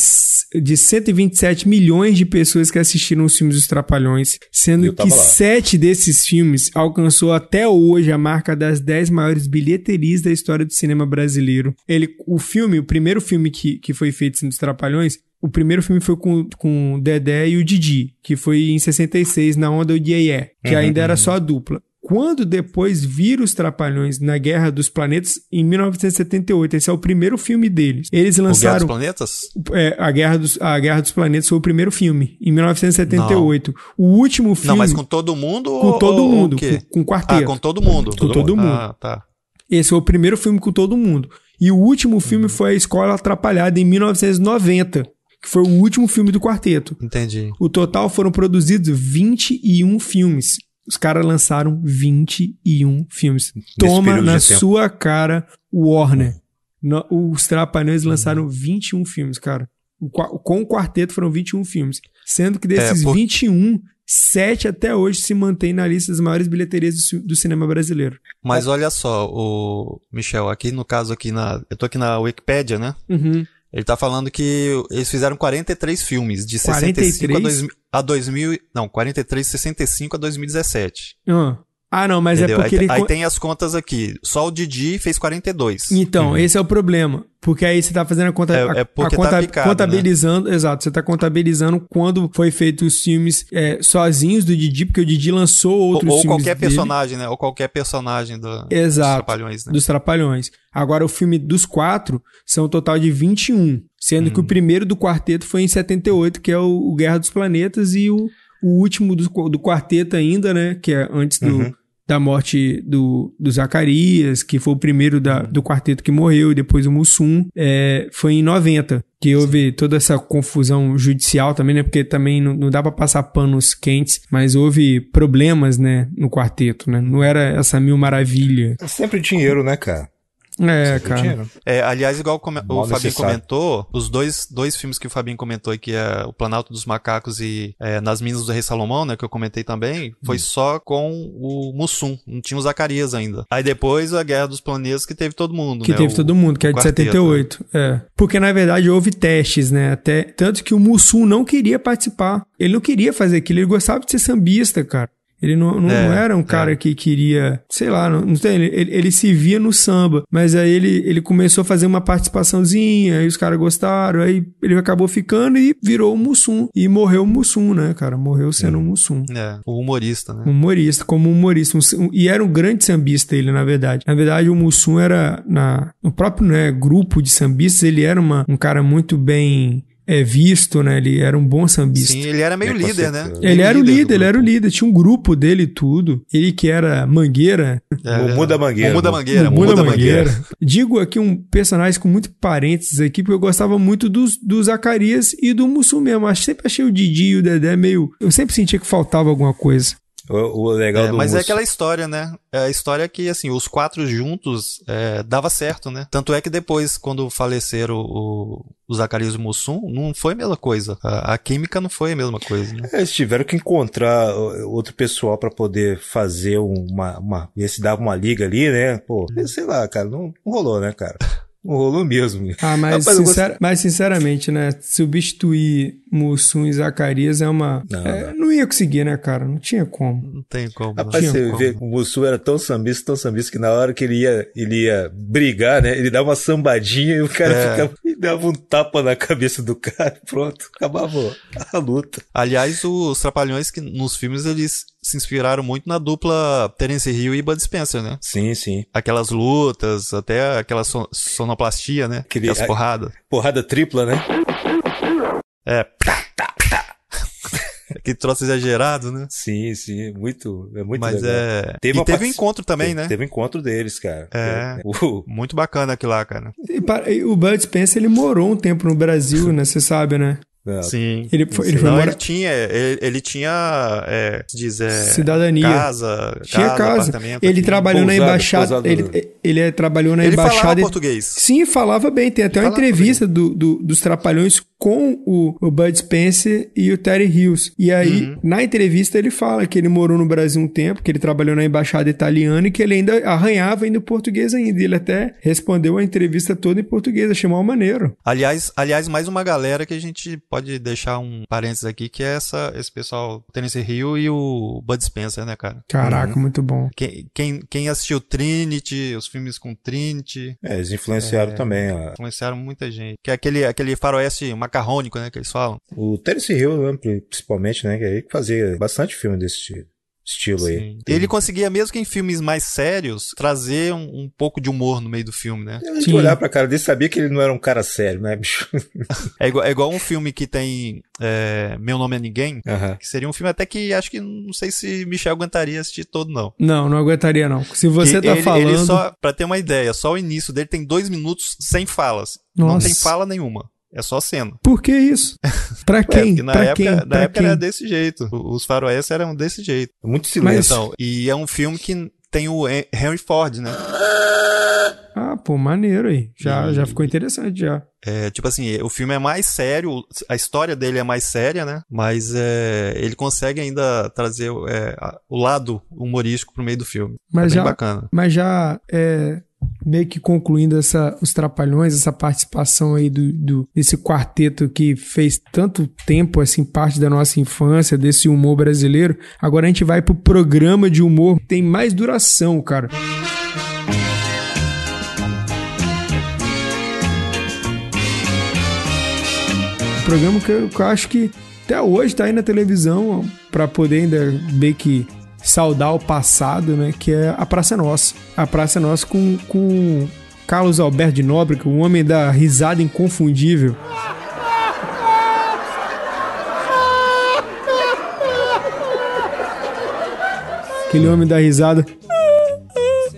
de 127 milhões de pessoas que assistiram os filmes dos Trapalhões, sendo que lá. sete desses filmes alcançou até hoje a marca das 10 maiores bilheterias da história do cinema brasileiro. Ele, o filme, o primeiro filme que, que foi feito assim, dos Trapalhões, o primeiro filme foi com, com o Dedé e o Didi, que foi em 66, na onda do Iê, que ainda era só a dupla. Quando depois vira os Trapalhões na Guerra dos Planetas, em 1978, esse é o primeiro filme deles. Eles O Guerra dos lançaram Planetas? é, a, Guerra dos, a Guerra dos Planetas foi o primeiro filme, em 1978. O último filme Não, mas com todo mundo com todo ou mundo, com, com quarteto. Ah, com todo mundo. Com todo mundo. Ah, tá. Esse foi o primeiro filme com todo mundo. E o último filme foi A Escola Atrapalhada, em 1990, que foi o último filme do quarteto. Entendi. O total foram produzidos 21 filmes. Os caras lançaram 21 filmes. Toma período na de tempo. sua cara, Warner. No- os Trapalhões lançaram 21 filmes, cara. O Com o quarteto foram 21 filmes. Sendo que desses É, por- 21, 7 até hoje se mantém na lista das maiores bilheterias do, do cinema brasileiro. Mas olha só, o Michel, aqui no caso aqui na, eu tô aqui na Wikipédia, né? Uhum. Ele tá falando que eles fizeram 43 filmes de 65 a 43? 2000, a 2000, não, 43 65 a 2017. Ah. Ah, não, mas entendeu? é porque aí, ele. aí tem as contas aqui. Só o Didi fez 42. Então, esse é o problema. Porque aí você tá fazendo a conta. É- é porque a conta- tá picado, contabilizando. Exato, você tá contabilizando quando foi feito os filmes é, sozinhos do Didi, porque o Didi lançou Ou, outros ou filmes. qualquer dele, personagem, né? Ou qualquer personagem do, dos Exato. Trapalhões, né? Dos Trapalhões. Agora, o filme dos quatro são um total de 21. Sendo que Hum. o primeiro do quarteto foi em 78, que é o, o Guerra dos Planetas, e o, o último do, do quarteto ainda, né? Que é antes do, Uhum. Da morte do, do Zacarias, que foi o primeiro da, do quarteto que morreu, e depois o Mussum, é, foi em 90. Que houve toda essa confusão judicial também, né? Porque também não, não dá pra passar panos quentes, mas houve problemas, né? No quarteto, né? Não era essa mil maravilha. É sempre dinheiro, né, cara? É, cara. É, aliás, igual come- o Fabinho comentou, os dois, dois filmes que o Fabinho comentou que é O Planalto dos Macacos e é, Nas Minas do Rei Salomão, né, que eu comentei também, foi Hum. só com o Mussum, não tinha o Zacarias ainda. Aí depois a Guerra dos Planetas que teve todo mundo, Que né? teve o- todo mundo, que o é de quarteto, 78. É. Porque, na verdade, houve testes, né? Até, tanto que o Mussum não queria participar. Ele não queria fazer aquilo, ele gostava de ser sambista, cara. Ele não, não, É, não era um cara é. que queria, sei lá, não, não tem, ele, ele se via no samba, mas aí ele, ele começou a fazer uma participaçãozinha, aí os caras gostaram, aí ele acabou ficando e virou o Mussum. E morreu o Mussum, né, cara? Morreu sendo o Mussum. É, o humorista, né? Humorista, como humorista. Um- um- e era um grande sambista ele, na verdade. Na verdade, o Mussum era, na, no próprio né, grupo de sambistas, ele era uma, um cara muito bem é, visto, né? Ele era um bom sambista. Sim, ele era meio É, líder, né? Ele era o líder, ele era o líder. Tinha um grupo dele e tudo. Ele que era mangueira. É, Mumu da Mangueira. Mumu da Mangueira, Mumu Mumu da da Mangueira. Digo aqui um personagem com muito parênteses aqui, porque eu gostava muito dos, do Zacarias e do Mussum mesmo. Acho- Sempre achei o Didi e o Dedé meio... Eu sempre sentia que faltava alguma coisa. O, o legal É, do mas é aquela história, né? É a história que, assim, os quatro juntos é, dava certo, né? Tanto é que depois, quando faleceram o, o Zacarias e o Mussum, não foi a mesma coisa. A, a química não foi a mesma coisa, né? Eles tiveram que encontrar outro pessoal pra poder fazer uma, uma. Ver se dava uma liga ali, né? Pô, sei lá, cara, não, não rolou, né, cara? Rolou mesmo. Ah, mas, Rapaz, mas sinceramente, né? Substituir Mussum e Zacarias é uma. Não, é, não ia conseguir, né, cara? Não tinha como. Não tem como. Rapaz, você como. vê, o Mussu era tão sambista, tão sambista, que na hora que ele ia, ele ia brigar, né? Ele dava uma sambadinha e o cara É. ficava, e dava um tapa na cabeça do cara, pronto, acabava a luta. Aliás, os Trapalhões, que nos filmes, eles se inspiraram muito na dupla Terence Hill e Bud Spencer, né? Sim, sim. Aquelas lutas, até aquela son- sonoplastia, né? Aquele- Aquelas porradas. Porrada tripla, né? É. que troço exagerado, né? Sim, sim, muito, é muito Mas legal. é. Teve e teve um encontro também, Teve- né? Teve um encontro deles, cara. É. O- Muito bacana aquilo lá, cara. E para- e o Bud Spencer, ele morou um tempo no Brasil, né? Você sabe, né? É, Sim. Ele foi, ele foi Não, ele tinha, ele, ele tinha, é, diz, é, Cidadania. casa, Tinha casa. apartamento Ele aqui. trabalhou na Pousada, embaixada. Ele, ele é- trabalhou na Ele falava embaixada. português. Sim, falava bem. Tem até uma Falava entrevista do, do- dos Trapalhões com o, o Bud Spencer e o Terry Hills. E aí, Uhum. na entrevista, ele fala que ele morou no Brasil um tempo, que ele trabalhou na embaixada italiana e que ele ainda arranhava ainda o português ainda. E ele até respondeu a entrevista toda em português. Achei mal maneiro. Aliás, aliás, mais uma galera que a gente pode deixar um parênteses aqui, que é essa, esse pessoal, o Tennessee Hill e o Bud Spencer, né, cara? Caraca, Uhum. muito bom. Quem, quem, quem assistiu Trinity, os filmes com Trinity, é, eles influenciaram também. ó. influenciaram muita gente. Que é aquele, aquele faroeste macarrônico, né, que eles falam. O Terence Hill, né, principalmente, né? Que aí que fazia bastante filme desse estilo, estilo aí. Sim. Ele conseguia, mesmo que em filmes mais sérios, trazer um, um pouco de humor no meio do filme, né? Gente Sim. olhar pra cara dele sabia que ele não era um cara sério, né, bicho? É igual, é igual um filme que tem é, Meu Nome é Ninguém, Aham. que seria um filme até que acho que não sei se Michel aguentaria assistir todo, não. Não, não aguentaria, não. Se você Que tá ele, falando. Ele só, pra ter uma ideia, só o início dele tem dois minutos sem falas. Não Nossa. tem fala nenhuma. É só cena. Por que isso? Pra É, quem? porque na pra época, quem? na Pra época quem? era desse jeito. Os faroestes eram desse jeito. Muito silêncio. Mas- Então, e é um filme que tem o Hen- Henry Ford, né? Ah, pô, maneiro aí. Já, E- já ficou interessante já. É, tipo assim, o filme é mais sério, a história dele é mais séria, né? Mas é, ele consegue ainda trazer é, o lado humorístico pro meio do filme. Mas é bem já- bacana. Mas já é, meio que concluindo essa, os Trapalhões, essa participação aí do, do- desse quarteto que fez tanto tempo, assim, parte da nossa infância, desse humor brasileiro. Agora a gente vai pro programa de humor que tem mais duração, cara. Programa que eu, que eu acho que até hoje tá aí na televisão pra poder ainda meio que saudar o passado, né? Que é a Praça é Nossa. A Praça é Nossa com, com Carlos Alberto de Nóbrega, o homem da risada inconfundível. Aquele homem da risada.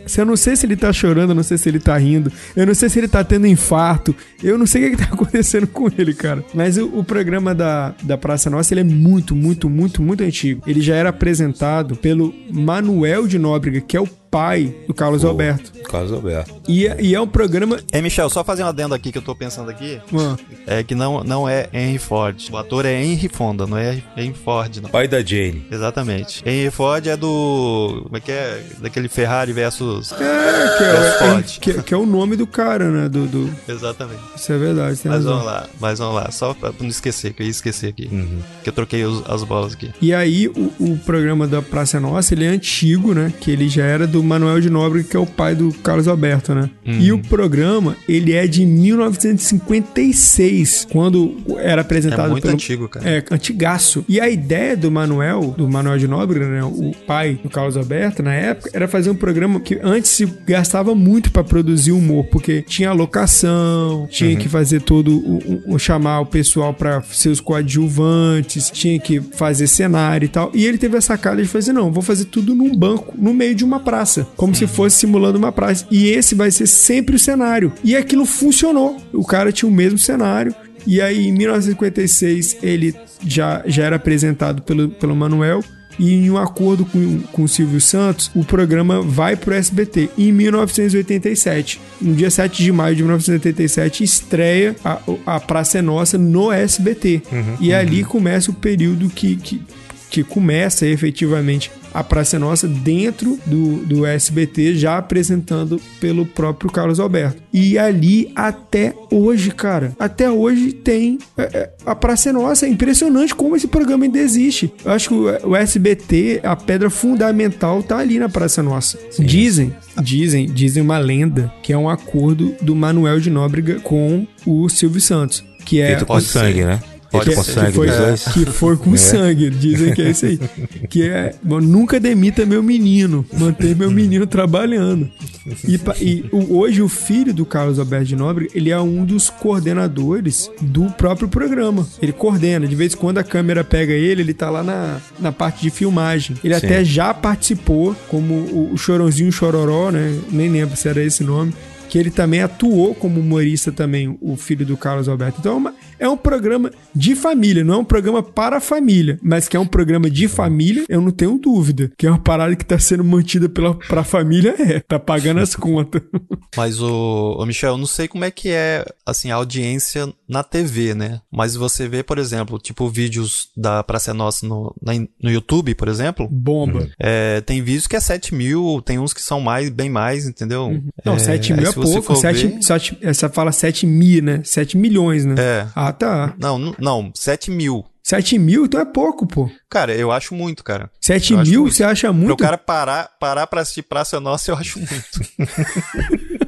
Se Eu não sei se ele tá chorando, eu não sei se ele tá rindo, eu não sei se ele tá tendo infarto, eu não sei o que, que tá acontecendo com ele, cara. Mas o, o programa da, da Praça Nossa, ele é muito, muito, muito, muito antigo. Ele já era apresentado pelo Manuel de Nóbrega, que é o pai do Carlos Alberto. Carlos Alberto. E, é- e é um programa. É, Michel, só fazer um adendo aqui que eu tô pensando aqui. Ah, É que não, não é Henry Ford. O ator é Henry Fonda, não é Henry Ford, não. Pai da Jane. Exatamente. Henry Ford é do. Como é que é? Daquele Ferrari versus. é, que é, Versus é- Ford. que, que é o nome do cara, né? Do, do- Exatamente. isso é verdade. Tem Mas razão. vamos lá, mas vamos lá. Só pra não esquecer, que eu ia esquecer aqui. Uhum. Que eu troquei os- as bolas aqui. E aí, o, o programa da Praça é Nossa, ele é antigo, né? Que ele já era do Manuel de Nóbrega, que é o pai do Carlos Alberto, né? Uhum. E o programa, ele é de 1956, quando era apresentado É muito pelo... antigo, cara. É, antigaço. E a ideia do Manuel, do Manuel de Nóbrega, né? O pai do Carlos Alberto, na época, era fazer um programa que antes se gastava muito pra produzir humor, porque tinha locação, tinha que fazer todo o, o- o- chamar o pessoal pra ser os coadjuvantes, tinha que fazer cenário e tal. E ele teve a sacada de fazer, não, vou fazer tudo num banco, no meio de uma praça, como se fosse simulando uma praça. E esse vai ser sempre o cenário. E aquilo funcionou. O cara tinha o mesmo cenário E aí, em 1956, ele já, já era apresentado pelo, pelo Manuel. E em um acordo com, com o Silvio Santos, o programa vai pro SBT. E em 1987, no dia 7 de maio de 1987, estreia a, a Praça é Nossa no SBT. e ali começa o período que, que, que começa efetivamente a Praça é Nossa dentro do, do SBT, já apresentando pelo próprio Carlos Alberto. E ali até hoje, cara, até hoje tem é, é, a Praça Nossa. É impressionante como esse programa ainda existe. Eu acho que o, SBT, a pedra fundamental tá ali na Praça Nossa. Dizem, dizem, dizem uma lenda que é um acordo do Manuel de Nóbrega com o Silvio Santos. Que é Feito com sangue, né? Pode ser. sangue que foi, que foi com sangue, dizem que é isso aí. Que é, nunca demita meu menino, manter meu menino trabalhando. E, e hoje o filho do Carlos Alberto de Nobre, ele é um dos coordenadores do próprio programa. Ele coordena, de vez em quando a câmera pega ele, ele tá lá na, na parte de filmagem. Ele Sim. até já participou como o, o Chorãozinho Chororó, né? Nem lembro se era esse nome que ele também atuou como humorista também, o filho do Carlos Alberto. Então é, uma- é um programa de família, não é um programa para a família, mas que é um programa de família, eu não tenho dúvida. Que é uma parada que tá sendo mantida pela, pra família, é, tá pagando as contas. Mas o, o Michel, eu não sei como é que é assim a audiência na TV, né? Mas você vê, por exemplo, tipo vídeos da Praça é Nossa no, na- no YouTube, por exemplo. Bomba. É, tem vídeos que é 7 mil, tem uns que são mais, bem mais, entendeu? Não, É, 7 aí mil é você pouco. for 7, ver- sete- essa fala 7 mil, né? 7 milhões, né? É. Ah, tá. Não, não, não, 7 mil. 7 mil, então é pouco, pô. Cara, eu acho muito, cara. 7 Eu mil, você acha Pra muito? o cara parar, parar pra assistir Praça é Nossa, eu acho muito.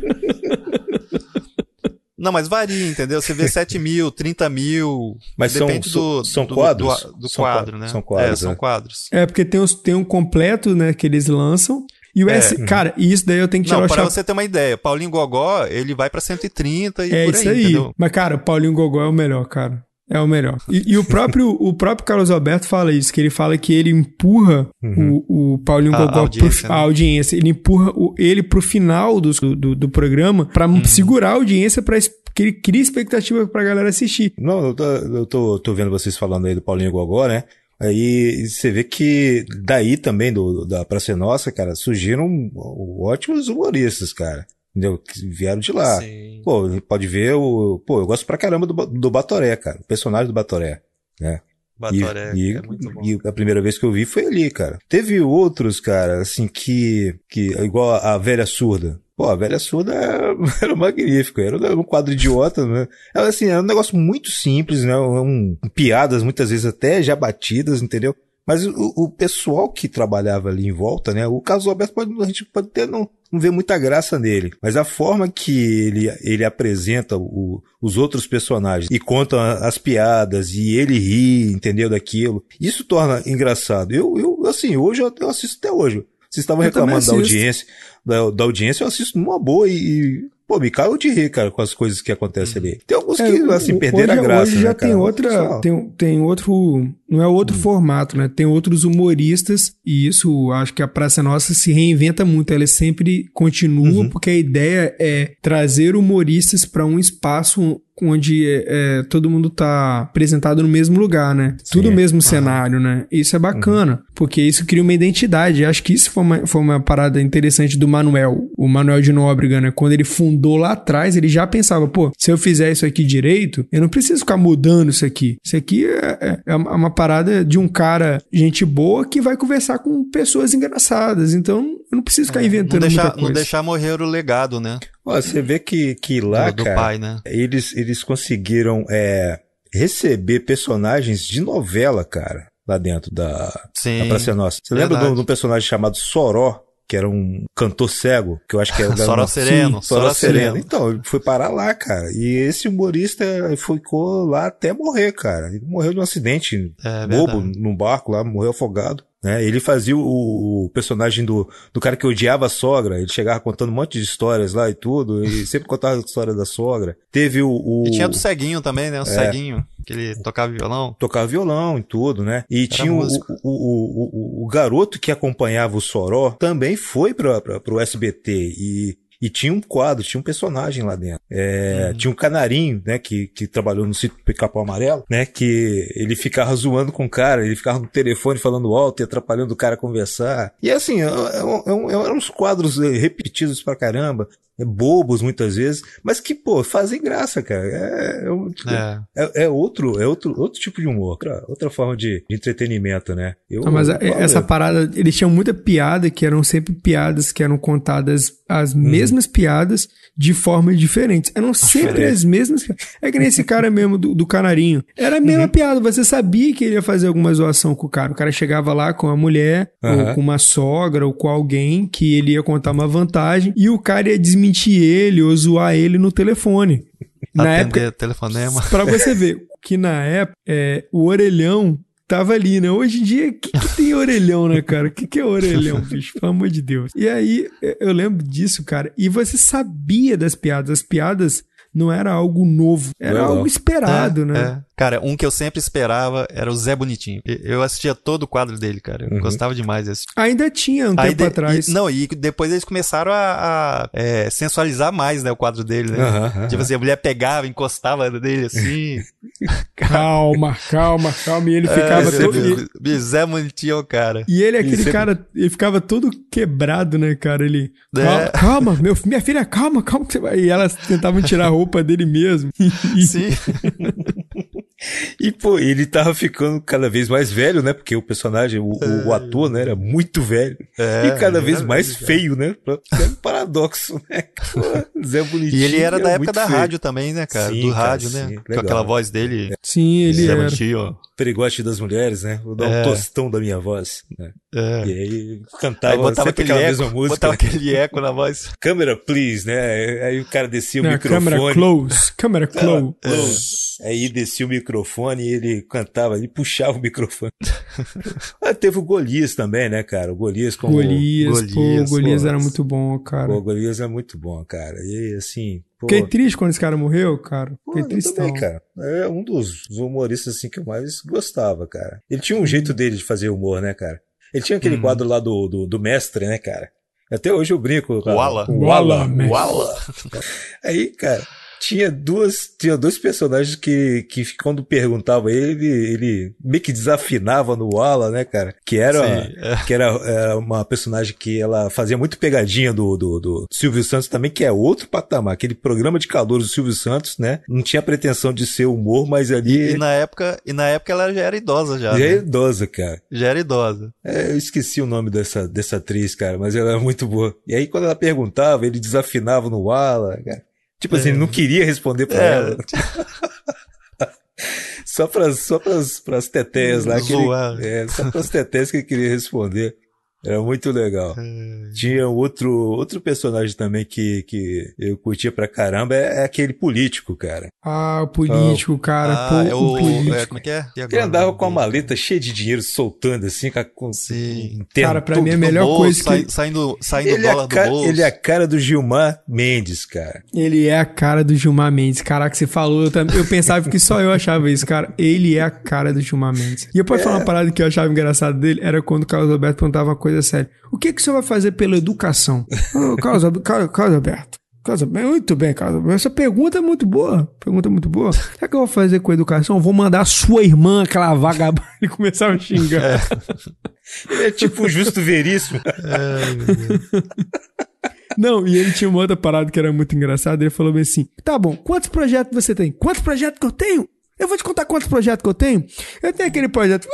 Não, mas varia, entendeu? Você vê 7 mil, 30 mil. Mas são- depende são- do, são do, quadros? Do, do São quadro, qua- né? são quadros, É, são né? quadros. É, porque tem, os, tem um completo, né, que eles lançam. E o É. S. Cara, e isso daí eu tenho que tirar Não, o para chapéu. você ter uma ideia, Paulinho Gogó, ele vai pra 130 e É por isso aí, aí. entendeu? Mas, cara, o Paulinho Gogó é o melhor, cara. É o melhor. E, e o próprio o próprio Carlos Alberto fala isso, que ele fala que ele empurra o, o Paulinho A Gogó audiência, pro, né? a audiência. Ele empurra o- ele pro final do, do, do programa pra segurar a audiência pra es- que ele cria expectativa pra galera assistir. Não, eu tô, eu tô, tô vendo vocês falando aí do Paulinho Gogó, né? Aí você vê que daí também, do, da Praça Nossa, cara, surgiram ótimos humoristas, cara. Entendeu? Que vieram de lá. Sim. Pô, pode ver o. Pô, eu gosto pra caramba do, do Batoré, cara. O personagem do Batoré. Né? Batoré, e, é muito bom. e a primeira vez que eu vi foi ali, cara. Teve outros, cara, assim, que. que igual a velha surda. Pô, a velha surda era, era magnífico, era um quadro idiota, né? Era assim, era um negócio muito simples, né? Um, piadas muitas vezes até já batidas, entendeu? Mas o, o pessoal que trabalhava ali em volta, né? O Carlos Alberto pode, a gente pode até não, não ver muita graça nele. Mas a forma que ele, ele apresenta o- os outros personagens e conta as piadas e ele ri, entendeu? Daquilo. Isso torna engraçado. Eu, eu assim, hoje eu, eu assisto até hoje. Vocês estavam reclamando da audiência, da, da audiência, eu assisto numa boa e Pô, me caiu de rir, cara, com as coisas que acontecem ali. Tem alguns É, que, assim, o- perderam hoje, a graça, Hoje já né, tem cara? outra, tem, tem outro, não é outro formato, né? Tem outros humoristas e isso, acho que a Praça Nossa se reinventa muito. Ela sempre continua Uhum. porque a ideia é trazer humoristas para um espaço onde é, é, todo mundo tá apresentado no mesmo lugar, né? Tudo o mesmo cenário, né? Isso é bacana, porque isso cria uma identidade. Acho que isso foi uma, foi uma parada interessante do Manuel, o Manuel de Nóbrega, né? Quando ele fundou lá atrás, ele já pensava, pô, se eu fizer isso aqui direito, eu não preciso ficar mudando isso aqui. Isso aqui é, é- é uma uma parada de um cara, gente boa, que vai conversar com pessoas engraçadas. Então, eu não preciso ficar Não inventando deixar, muita coisa. não deixar morrer o legado, né? Ó, você vê que, que lá, do, do cara, pai, né? eles, eles conseguiram é, receber personagens de novela, cara, lá dentro da, Sim. da Praça Nossa. Você lembra de Verdade. um- de um personagem chamado Soró? Que era um cantor cego, que eu acho que era da Soró uma- Sereno, Sim, Soró Sereno. Sereno. Então, ele foi parar lá, cara. E esse humorista ficou lá até morrer, cara. Ele morreu de um acidente É bobo verdade. num barco lá, morreu afogado. Né? Ele fazia o, o personagem do, do cara que odiava a sogra. Ele chegava contando um monte de histórias lá e tudo. Ele sempre contava a história da sogra. Teve o. o E tinha do ceguinho também, né? O É. ceguinho, que ele tocava violão. tocava violão e tudo, né? E tinha o, músico. o, o, o, o garoto que acompanhava o Soró também foi para o SBT e E tinha um quadro, tinha um personagem lá dentro. É, Tinha um canarinho, né, que, que trabalhou no sítio Pica-Pau Amarelo, né, que ele ficava zoando com o cara, ele ficava no telefone falando alto e atrapalhando o cara a conversar. E assim, é, é, é eram uns quadros eh, repetidos pra caramba, é, bobos muitas vezes, mas que, pô, fazem graça, cara. É, é um- É. é, é outro, é outro, outro tipo de humor, outra, outra forma de, de entretenimento, né? Eu, Não, mas a- eu- essa parada, eles tinham muita piada que eram sempre piadas que eram contadas as Uhum. mesmas piadas de formas diferentes. Eram sempre as mesmas piadas. É que nem esse cara mesmo do, do canarinho. Era a Uhum. mesma piada, você sabia que ele ia fazer alguma zoação com o cara. O cara chegava lá com a mulher, Aham. ou com uma sogra, ou com alguém que ele ia contar uma vantagem, e o cara ia desmentir ele ou zoar ele no telefone. Na época, Atender telefonema. Pra você ver que na época é, o orelhão tava ali, né? Hoje em dia, o que, que tem orelhão, né, cara? O que, que é orelhão, bicho? Pelo amor de Deus. E aí, eu- eu lembro disso, cara. E você sabia das piadas. As piadas não era algo novo, era algo esperado, É, né? é. Cara, um que eu sempre esperava era o Zé Bonitinho. Eu assistia todo o quadro dele, cara. Eu Uhum. gostava demais desse. Ainda tinha um Aí tempo de- atrás. e- não, e depois eles começaram a, a, é, sensualizar mais, né, o quadro dele, né? Aham, aham. Tipo assim, a mulher pegava, encostava nele assim. Calma, calma, calma. E ele É, ficava você todo. Bicho, Zé Bonitinho é cara. E ele, aquele Isso é- cara, ele ficava todo quebrado, né, cara? Ele. É. Calma, calma, meu, minha filha, calma, calma. que você vai-" E elas tentavam tirar a roupa dele mesmo. Sim. E, pô, ele tava ficando cada vez mais velho, né? Porque o personagem, o, o ator, né, era muito velho. É, e cada vez mais já. feio, né? É um paradoxo, né? Zé Bonitinho. E ele era da é época muito da feio. rádio também, né, cara? Sim, Do cara, rádio, né? sim, Com legal. aquela voz dele. Sim, ele Zé era. Bonitinho. Perigote das mulheres, né? Vou dar um É. tostão da minha voz. Né? É. E aí cantava Aí botava sempre aquele aquela eco, mesma música. botava aquele eco na voz. Câmera, please, né? Aí o cara descia o Não, microfone. câmera close, câmera close. Close. Aí descia o microfone e ele cantava, ele puxava o microfone. ah, teve o Golias também, né, cara? O Golias como. Golias, pô, Golias, Golias pô. era muito bom, cara. Pô, o Golias é muito bom, cara. E assim. Pô, Fiquei triste quando esse cara morreu, cara. pô, Fiquei eu tristão. também, cara. É um dos humoristas assim que eu mais gostava, cara. Ele tinha um jeito dele de fazer humor, né, cara? Ele tinha aquele Uhum. quadro lá do, do, do mestre, né, cara? Até hoje eu brinco. cara. Wala. O Wala, Wala. mestre. Wala. Aí, cara, tinha duas, tinha dois personagens que, que quando perguntava ele, ele meio que desafinava no Wala, né, cara? Que era, Sim, é. que era, era uma personagem que ela fazia muito pegadinha do, do, do Silvio Santos também, que é outro patamar. Aquele programa de calor do Silvio Santos, né? Não tinha pretensão de ser humor, mas ali E na época, e na época ela já era idosa já. já é né? idosa, cara. Já era idosa. É, eu esqueci o nome dessa, dessa atriz, cara, mas ela é muito boa. E aí, quando ela perguntava, ele desafinava no Wala, cara. Tipo assim, ele não queria responder pra É. ela. Só pras, só pras, pras teteias lá que ele, Zoar. é, só pras teteias que ele queria responder. Era muito legal. É. Tinha outro, outro personagem também que, que eu curtia pra caramba, é, é aquele político, cara. Ah, o político, cara. Ah, pô, é o o. político. é, como é que é? Ele andava com a maleta cheia de dinheiro, soltando assim, com, Sim. um Cara, pra mim é a melhor bolso, coisa que- sai- Saindo, saindo ele, é do cara, bolso. ele é a cara do Gilmar Mendes, cara. Ele é a cara do Gilmar Mendes. Caraca, você falou, eu, também, eu pensava que só eu achava isso, cara. Ele é a cara do Gilmar Mendes. E eu posso falar uma parada que eu achava engraçado dele? Era quando o Carlos Alberto perguntava uma coisa séria. O que, que o senhor vai fazer pela educação? Ô, Carlos, Al- Carlos, Carlos Alberto. Carlos muito bem, Carlos Alberto. Essa pergunta é muito boa. Pergunta muito boa. Sabe o que eu vou fazer com a educação? Eu vou mandar a sua irmã, aquela vagabunda. Ele começava a xingar. Ele é tipo Justo Veríssimo. Não, e ele tinha uma outra parada que era muito engraçada. Ele falou bem assim: tá bom, quantos projetos você tem? Quantos projetos que eu tenho? Eu vou te contar quantos projetos que eu tenho. Eu tenho aquele projeto.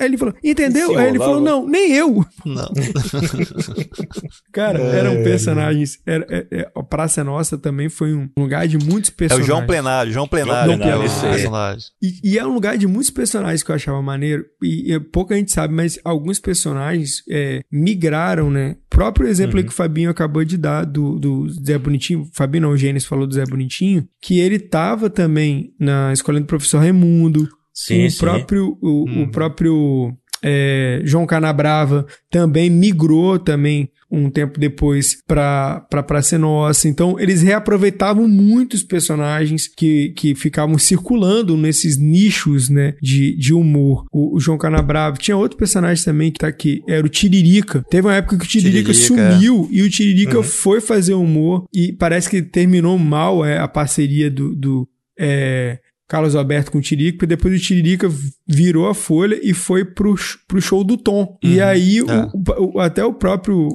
Aí ele falou, entendeu? Aí ele falou, não, nem eu. Não. Cara, eram personagens. Era, é, é, a Praça é Nossa também foi um lugar de muitos É o personagens. João Plenário, João Plenário, João né, Plenário, personagem. E, e é um lugar de muitos personagens que eu achava maneiro. E, e pouca gente sabe, mas alguns personagens é, migraram, né? O próprio exemplo Uhum. aí que o Fabinho acabou de dar do, do Zé Bonitinho. Fabinho não, o Gênesis falou do Zé Bonitinho. Que ele tava também na escola do professor Raimundo. Sim, o sim. próprio. O, Hum. o próprio. É, João Canabrava também migrou também um tempo depois para para Praça é Nossa. Então, eles reaproveitavam muitos personagens que, que ficavam circulando nesses nichos, né, de, de humor. O, o João Canabrava. Tinha outro personagem também que tá aqui, era o Tiririca. Teve uma época que o Tiririca, Tiririca, sumiu e o Tiririca foi fazer humor e parece que terminou mal é, a parceria do, do é, Carlos Alberto com o Tiririca, depois o Tiririca virou a folha e foi pro, pro show do Tom. E aí o- é. o- até o próprio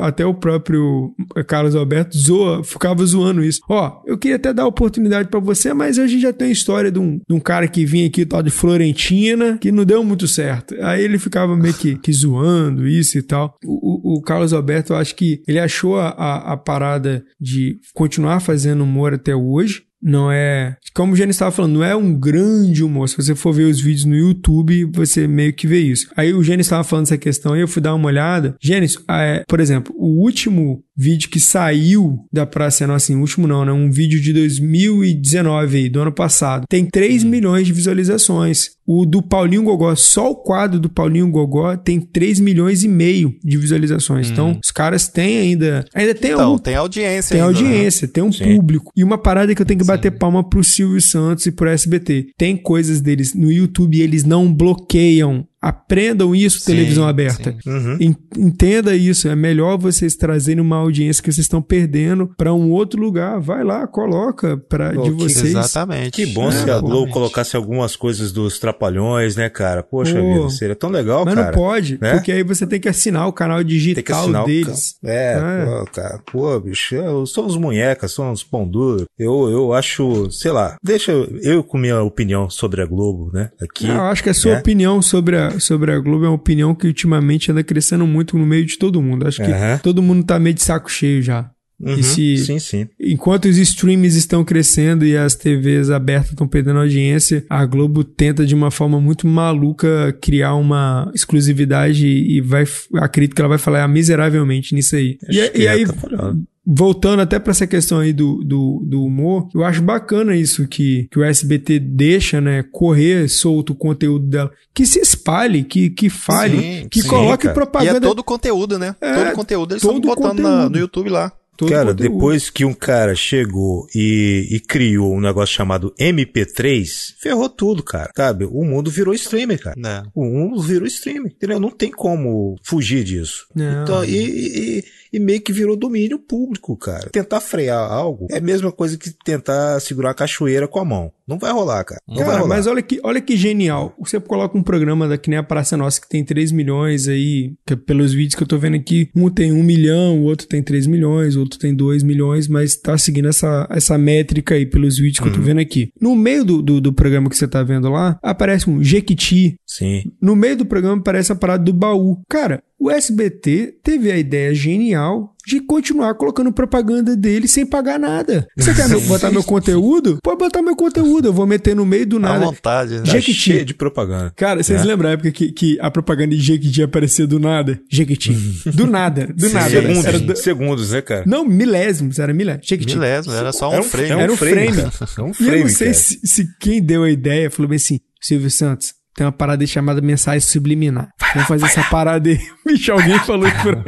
até o próprio Carlos Alberto zoa, ficava zoando isso. Ó, eu queria até dar oportunidade pra você, mas a gente já tem a história de um, de um cara que vinha aqui, tal de Florentina, que não deu muito certo. Aí ele ficava meio que, que zoando isso e tal. O, o- o Carlos Alberto, eu acho que ele achou a, a, a parada de continuar fazendo humor até hoje. Não é. Como o Gênesis estava falando, não é um grande humor. Se você for ver os vídeos no YouTube, você meio que vê isso. Aí o Gênesis estava falando essa questão aí, eu fui dar uma olhada. Gênesis, é, por exemplo, o último vídeo que saiu da Praça Nossa, assim, o último não, né? Um vídeo de 2019 aí, do ano passado. Tem 3 milhões de visualizações. O do Paulinho Gogó, só o quadro do Paulinho Gogó tem 3 milhões e meio de visualizações. Então, os caras têm ainda. Ainda tem Então, algum tem audiência tem ainda, né? audiência, tem um público. E uma parada que eu tenho que bater palma pro Silvio Santos e pro SBT. Tem coisas deles no YouTube e eles não bloqueiam. Aprendam isso, Sim, televisão aberta. sim. Uhum. En- Entenda isso. É melhor vocês trazerem uma audiência que vocês estão perdendo pra um outro lugar. Vai lá, coloca pra, Pô, de vocês. Exatamente. Que bom É, se a. Globo colocasse algumas coisas dos Trapalhões, né, cara? Poxa Pô. vida, seria tão legal, Mas cara. não pode, né? porque aí você tem que assinar o canal Tem que digital o deles. ca- É, É. Pô, cara. Pô, bicho, eu- somos munhecas, somos pão duro. Eu, eu acho, sei lá, deixa eu com minha opinião sobre a Globo, né? Aqui. Eu acho que a sua né? opinião sobre a, sobre a Globo é uma opinião que ultimamente anda crescendo muito no meio de todo mundo. Acho que Aham. todo mundo tá meio de saco cheio já. Uhum, E se, Sim, sim. enquanto os streams estão crescendo e as TVs abertas estão perdendo audiência, a Globo tenta de uma forma muito maluca criar uma exclusividade e vai, acredito que ela vai falar miseravelmente nisso aí. E, Acho que e é, aí, tá. Voltando até pra essa questão aí do, do, do humor, eu acho bacana isso que, que o SBT deixa, né, correr solto o conteúdo dela. Que se espalhe, que, que fale, Sim, que sim, coloque cara. E propaganda. é todo conteúdo, né? É, todo conteúdo eles estão todo botando na- conteúdo. no YouTube lá. todo cara, conteúdo. depois que um cara chegou e, e criou um negócio chamado MP3, ferrou tudo, cara. Sabe? O mundo virou streamer, cara. Né? O mundo virou streamer, entendeu? Não tem como fugir disso. Não. Então, e, e- e meio que virou domínio público, cara. Tentar frear algo é a mesma coisa que tentar segurar a cachoeira com a mão. Não vai rolar, cara. Não vai Cara, rolar. mas olha que, olha que genial. Você coloca um programa da que nem a Praça Nossa, que tem 3 milhões aí, que pelos vídeos que eu tô vendo aqui, um tem 1 milhão, o outro tem 3 milhões, o outro tem 2 milhões, mas tá seguindo essa, essa métrica aí pelos vídeos que eu tô Uhum. vendo aqui. No meio do, do, do programa que você tá vendo lá, aparece um Jequiti. Sim. No meio do programa aparece a parada do baú. Cara, o SBT teve a ideia genial de continuar colocando propaganda dele sem pagar nada. Você quer meu- botar meu conteúdo? Pode botar meu conteúdo. Eu vou meter no meio do À nada. vontade, né? Tá Jequiti. cheio de propaganda. Cara, vocês É. lembram a época que, que a propaganda de Jequiti aparecia do nada? Jequiti. Do nada, do nada. Segundos, Era do- segundos, né, cara? Não, milésimos, era milésimos. Jequiti. Milésimo, era só um Era frame. era um frame. cara. É um E eu frame, não sei se, se quem deu a ideia falou bem assim, Silvio Santos, tem uma parada aí chamada mensagem subliminar. Vamos fazer essa parada aí. Bicho, alguém falou isso pra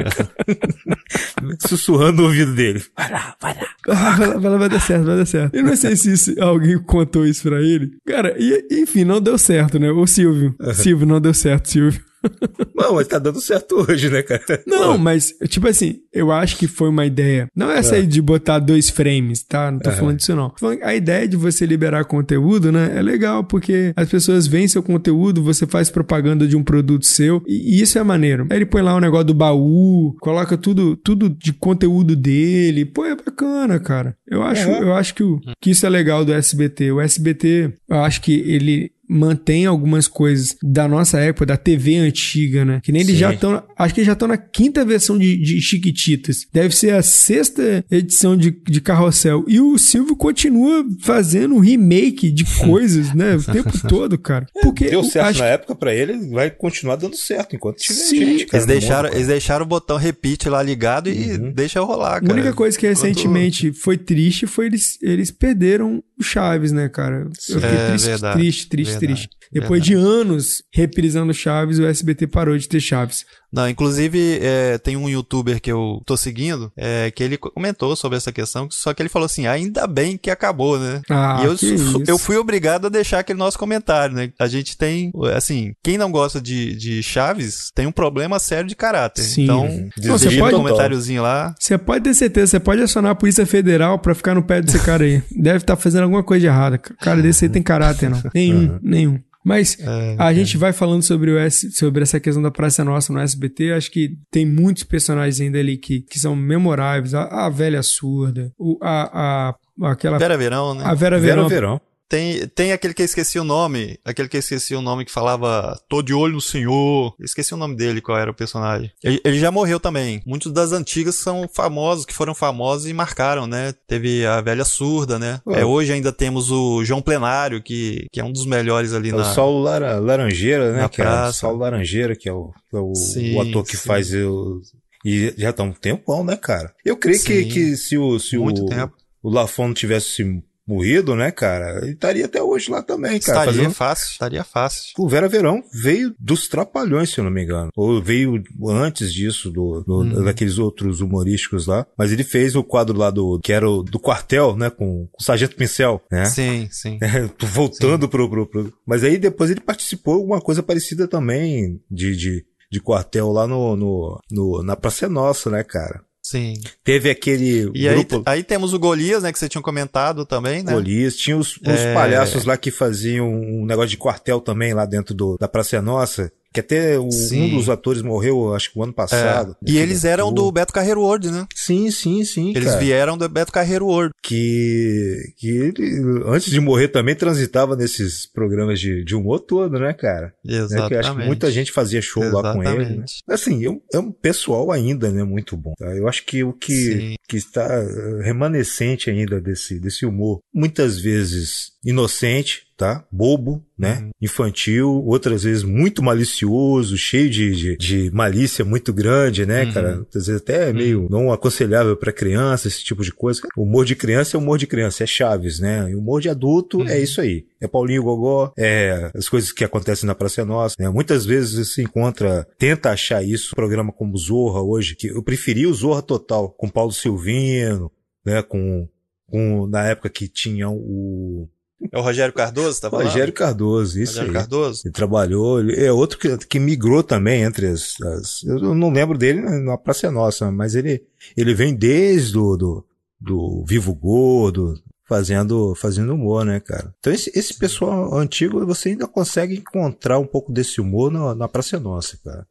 Sussurrando no ouvido dele. Ah, vai lá, vai lá, vai dar certo, vai dar certo. Eu não sei se isso- alguém contou isso pra ele. Cara, e, enfim, não deu certo, né? Ô Silvio. Silvio, não deu certo, Silvio. Não, mas tá dando certo hoje, né, cara? Não, Pô, mas, tipo assim, eu acho que foi uma ideia. Não essa aí de botar dois frames, tá? Não tô falando disso, não. A ideia de você liberar conteúdo, né? É legal, porque as pessoas veem seu conteúdo, você faz propaganda de um produto seu, e, e isso é maneiro. Aí ele põe lá o negócio do baú, coloca tudo, tudo de conteúdo dele. Pô, é bacana, cara. Eu acho, É. eu acho que, o- que isso é legal do SBT. O SBT, eu acho que ele mantém algumas coisas da nossa época, da TV antiga, né? Que nem eles Sim. já estão. Acho que eles já estão na quinta versão de, de Chiquititas. Deve ser a sexta edição de, de Carrossel. E o Silvio continua fazendo um remake de coisas, né? O tempo todo, cara. Porque Deu eu certo acho na época pra ele, vai continuar dando certo enquanto tiver Sim. gente, cara, Eles deixaram, mundo, eles deixaram o botão repeat lá ligado e deixa rolar, A cara. única coisa que recentemente foi triste foi eles, eles perderam o Chaves, né, cara? Eu fiquei É, triste, verdade, triste, triste, verdade, triste. Depois de anos reprisando Chaves, o SBT parou de ter Chaves. Não, inclusive é, tem um youtuber que eu tô seguindo é, que ele comentou sobre essa questão, só que ele falou assim, ainda bem que acabou, né? Ah, e eu, que fu- isso. eu fui obrigado a deixar aquele nosso comentário, né? A gente tem, assim, quem não gosta de, de Chaves tem um problema sério de caráter. Sim. Então, deixa pode- um comentáriozinho lá. Você pode ter certeza, você pode acionar a Polícia Federal pra ficar no pé desse cara aí. Deve estar fazendo alguma coisa de errada. Cara desse aí tem caráter, não. Nenhum, nenhum. Mas a gente vai falando sobre, o S, sobre essa questão da Praça Nossa no SBT. Acho que tem muitos personagens ainda ali que, que são memoráveis. A, a velha surda, o, a, a, aquela. Vera Verão, né? a Vera Vera Verão. Verão. Tem, tem aquele que eu esqueci o nome, aquele que eu esqueci o nome que falava Tô de olho no senhor. Eu esqueci o nome dele, qual era o personagem. Ele, ele já morreu também. Muitos das antigas são famosos, que foram famosos e marcaram, né? Teve a velha surda, né? Ah. É, hoje ainda temos o João Plenário, que, que é um dos melhores ali É na. o Saulo Lara- Laranjeira, né? Que é o. Saulo Laranjeira, que é o, é o, Sim, o ator que sim. faz o. E já tá um tempão, né, cara? Eu creio que, Sim. que se o, se Muito o, tempo. o Lafon tivesse morrido, né, cara, ele estaria até hoje lá também, cara. Estaria fazendo- fácil, estaria fácil. O Vera Verão veio dos Trapalhões, se eu não me engano. Ou veio antes disso, do, do- Uhum. daqueles outros humorísticos lá. Mas ele fez o quadro lá do, que era o do quartel, né, com, com o Sargento Pincel, né? Sim, sim. É, voltando pro, pro, pro- Mas aí depois ele participou de alguma coisa parecida também de, de, de quartel lá no, no, no- na Praça Nossa, né, cara? Sim. Teve aquele E aí, grupo aí temos o Golias, né? Que você tinha comentado também, né? Golias, tinha os, os É. palhaços lá que faziam um negócio de quartel também lá dentro do, da Praça Nossa. Que até o- um dos atores morreu, acho que o ano É. passado. E eles eram do Beto Carreiro World, né? Sim, sim, sim. Eles cara. vieram do Beto Carreiro World. Que, que ele, antes de morrer, também transitava nesses programas de, de humor todo, né, cara? né, Exatamente. eu acho que muita gente fazia show lá com ele. Né? Exatamente. Assim, é um, é um pessoal ainda, né, muito bom. tá? Eu acho que o que, Sim. que está eh, remanescente ainda desse, desse humor, muitas vezes inocente, tá? Bobo, né? Uhum. Infantil, outras vezes muito malicioso, cheio de, de, de malícia muito grande, né, Uhum. cara? Às vezes até meio não aconselhável para criança, esse tipo de coisa. O humor de criança é humor de criança, é Chaves, né? E o humor de adulto Uhum. é isso aí. É Paulinho Gogó, é as coisas que acontecem na Praça é Nossa, né? Muitas vezes se encontra, tenta achar isso, programa como Zorra hoje, que eu preferi o Zorra total, com Paulo Silvino, né? Com, com na época que tinha o É o Rogério Cardoso, tá falando? Rogério Cardoso, isso Rogério aí. Cardoso? Ele trabalhou, ele é outro que, que migrou também entre as, as- Eu não lembro dele na Praça é Nossa, mas ele, ele vem desde do, do, do Vivo Gordo, fazendo, fazendo humor, né, cara? Então esse, esse pessoal antigo, você ainda consegue encontrar um pouco desse humor na, na Praça é Nossa, cara.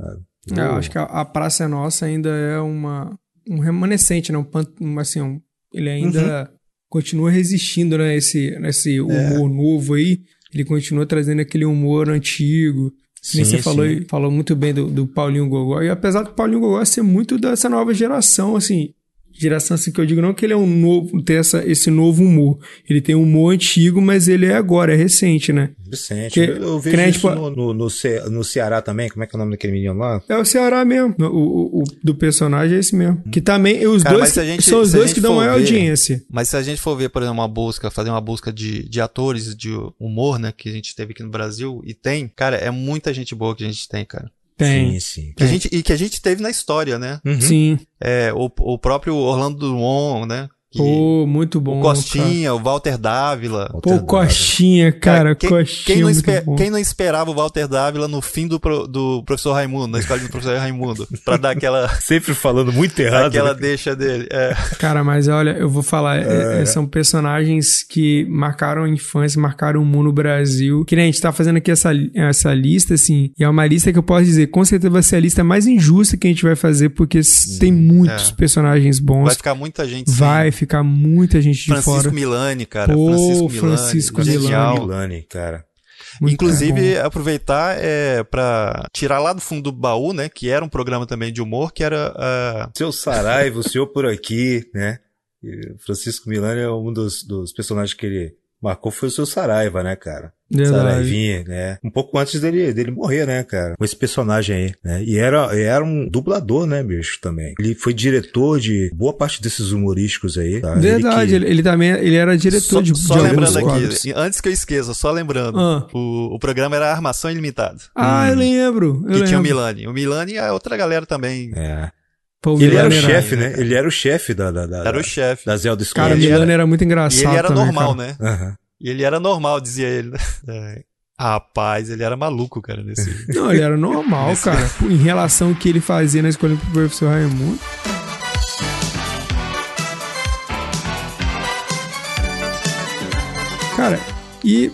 É, eu acho que a, a Praça Nossa ainda é uma, um remanescente, né? Um, assim, um- ele ainda continua resistindo, né? Esse, esse humor novo aí. Ele continua trazendo aquele humor antigo. Nem Sim, você falou, sim. falou muito bem do, do Paulinho Gogó. E apesar do Paulinho Gogó ser muito dessa nova geração, assim, geração assim que eu digo não que ele é um novo, tem essa, esse novo humor. Ele tem um humor antigo, mas ele é agora, é recente, né? Vicente. Que- eu, que vejo nem, isso tipo, no, no, no, Ce- no Ceará também, como é que é o nome daquele menino lá? É o Ceará mesmo. O, o- o do personagem é esse mesmo. Que também, os Cara, dois gente- são os dois que dão maior ver- audiência. Mas se a gente for ver, por exemplo, uma busca, fazer uma busca de, de atores de humor, né, que a gente teve aqui no Brasil, e tem, cara, é muita gente boa que a gente tem, cara. Tem. Sim, sim. Que a gente, e que a gente teve na história, né? Uhum. Sim. É, o, o próprio Orlando Drummond, né? Pô, muito bom. o Costinha, o Walter Dávila. Cara. Pô, Coxinha, cara. quem, Coxinha. quem não muito espe- bom. quem não esperava o Walter Dávila no fim do, pro- do professor Raimundo, na escola do professor Raimundo, pra dar aquela, Sempre falando muito errado. aquela né? deixa dele. É. Cara, mas olha, eu vou falar, é, é, são personagens que marcaram a infância, marcaram o mundo no Brasil. Que nem a gente tá fazendo aqui essa, essa lista, assim, e é uma lista que eu posso dizer, com certeza vai ser a lista mais injusta que a gente vai fazer, porque s- tem muitos é. personagens bons. Vai ficar muita gente sem. Ficar muita gente de Francisco fora. Milani, cara. Pô, Francisco Milani. Francisco. Milani, cara. Muito Inclusive, bom. aproveitar é, pra tirar lá do fundo do baú, né? Que era um programa também de humor, que era. ah, Seu Saraiva, o senhor por aqui, né? Francisco Milani é um dos, dos personagens que ele marcou foi o seu Saraiva, né, cara? Verdade. Saraivinha, né? Um pouco antes dele, dele morrer, né, cara? Com esse personagem aí, né? E era, era um dublador, né, bicho, também. Ele foi diretor de boa parte desses humorísticos aí. Tá? Verdade, Ele ele, ele também ele era diretor Só, de, só de lembrando aqui, quadros. antes que eu esqueça, só lembrando, Ah. o, o programa era Armação Ilimitada. Ah, eu lembro. Eu que tinha o lembro. Milani. O Milani e a outra galera também. que... É. Ele era o chefe, né? Ele era o chefe da, da, da, Era o chefe. da Zelda Cara, o. Milano era- muito E engraçado ele era também, normal, cara. né? Aham. E ele era normal, dizia ele. né? É. Rapaz, ele era maluco, cara, nesse. Não, ele era normal, cara. Pô, Em relação ao que ele fazia na escola pro professor Raimundo. Cara, e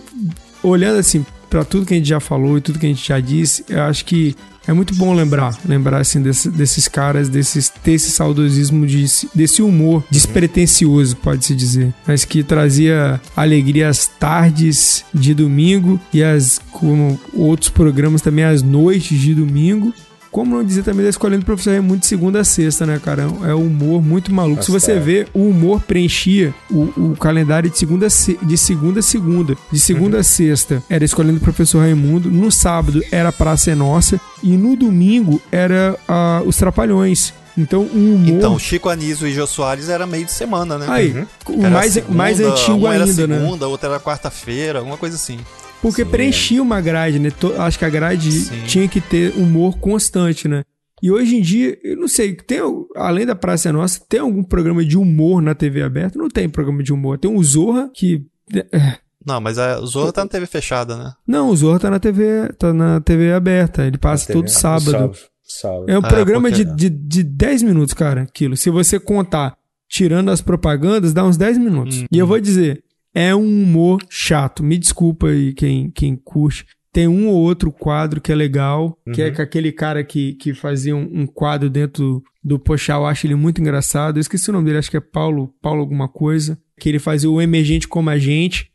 olhando assim pra tudo que a gente já falou e tudo que a gente já disse, eu acho que é muito bom lembrar, lembrar assim desse- desses caras, desses ter esse saudosismo de, desse humor despretensioso, pode-se dizer, mas que trazia alegria às tardes de domingo e as como outros programas também às noites de domingo. Como não dizer também da escolhendo do professor Raimundo de segunda a sexta, né, cara? É um humor muito maluco. Tá Se você certo. vê, o humor preenchia o, o calendário de segunda, de segunda a segunda. De segunda Uhum. a sexta era escolhendo o professor Raimundo. No sábado era Praça é Nossa. E no domingo era Os Trapalhões. Então, um humor. Então, Chico Anísio e Jô Soares era meio de semana, né? aí, o Era mais, segunda, mais antigo era ainda, né? segunda, outra era quarta-feira, alguma coisa assim. Porque preenchia uma grade, né? To- Acho que a grade Sim. tinha que ter humor constante, né? E hoje em dia, eu não sei, tem, al- além da Praça é Nossa, tem algum programa de humor na TV aberta? Não tem programa de humor. Tem o Zorra, que. é, Não, mas a Zorra tá na TV fechada, né? Não, o Zorra tá na TV, tá na TV aberta. Ele passa TV, todo sábado. Sábado. É um Ah, programa porque- de, de, de 10 minutos, cara, aquilo. Se você contar, tirando as propagandas, dá uns 10 minutos. E eu vou dizer, é um humor chato. Me desculpa aí quem, quem curte. Tem um ou outro quadro que é legal, que é com aquele cara que, que fazia um, um quadro dentro do Pochá, eu acho ele muito engraçado. Eu esqueci o nome dele, acho que é Paulo, Paulo alguma coisa. Que ele fazia o Emergente como a gente.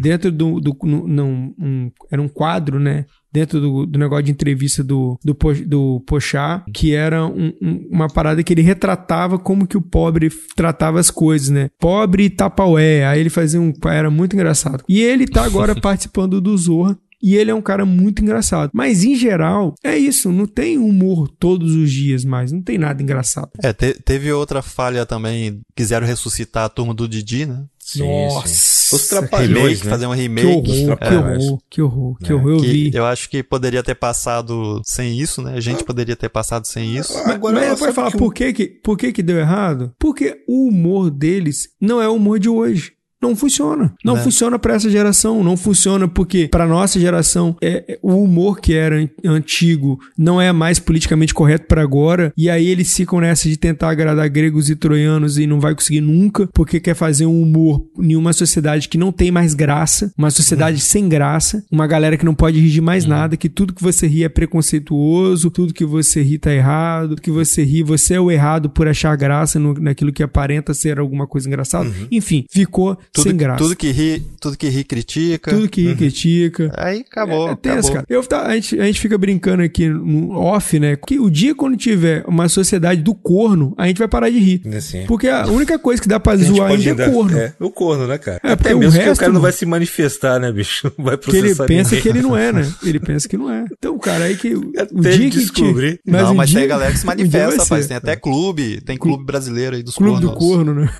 Dentro do. do não, um- era um quadro, né? Dentro do, do negócio de entrevista do, do, do Pochá, que era um- um- uma parada que ele retratava como que o pobre tratava as coisas, né? Pobre e tapaué. Aí ele fazia um. Era muito engraçado. E ele tá agora participando do Zorra. E ele é um cara muito engraçado. Mas, em geral, é isso. Não tem humor todos os dias mais. Não tem nada engraçado. É, te- teve outra falha também, quiseram ressuscitar a turma do Didi, né? Sim, Nossa. sim. Os trapalhões, Remake, né? fazer um Que remake. horror, que horror, que horror, que É, horror. Eu que vi. eu acho que poderia ter passado sem isso, né? A gente poderia ter passado sem isso. Agora, Mas vai sabe falar que por que que, por que que deu errado? Porque o humor deles não é o humor de hoje. Não funciona. Não Né? funciona pra essa geração. Não funciona porque pra nossa geração é, é- o humor que era an- antigo não é mais politicamente correto pra agora. E aí eles ficam nessa de tentar agradar gregos e troianos e não vai conseguir nunca porque quer fazer um humor em uma sociedade que não tem mais graça, uma sociedade sem graça, uma galera que não pode rir de mais nada, que tudo que você ri é preconceituoso, tudo que você ri tá errado, tudo que você ri, você é o errado por achar graça no- naquilo que aparenta ser alguma coisa engraçada. Enfim, ficou Tudo, sem graça. tudo que ri, tudo que ri critica. Tudo que ri critica. Aí acabou. É, é tenso, acabou. cara. Eu, tá, a, gente, a gente fica brincando aqui no off, né? Que o dia quando tiver uma sociedade do corno, a gente vai parar de rir. Assim. Porque a única coisa que dá pra zoar ainda é corno. É, o corno, né, cara? É, porque Até o mesmo que resto, o cara não vai se manifestar, né, bicho? Não vai Que ele processar pensa ninguém. que ele não é, né? Ele pensa que não é. Então, cara, aí que o Até dia ele que descobrir. Te... Mas não, um mas dia, tem galera que se dia manifesta, rapaz. Tem até clube. Tem clube brasileiro aí dos Clube do cornos. corno, né?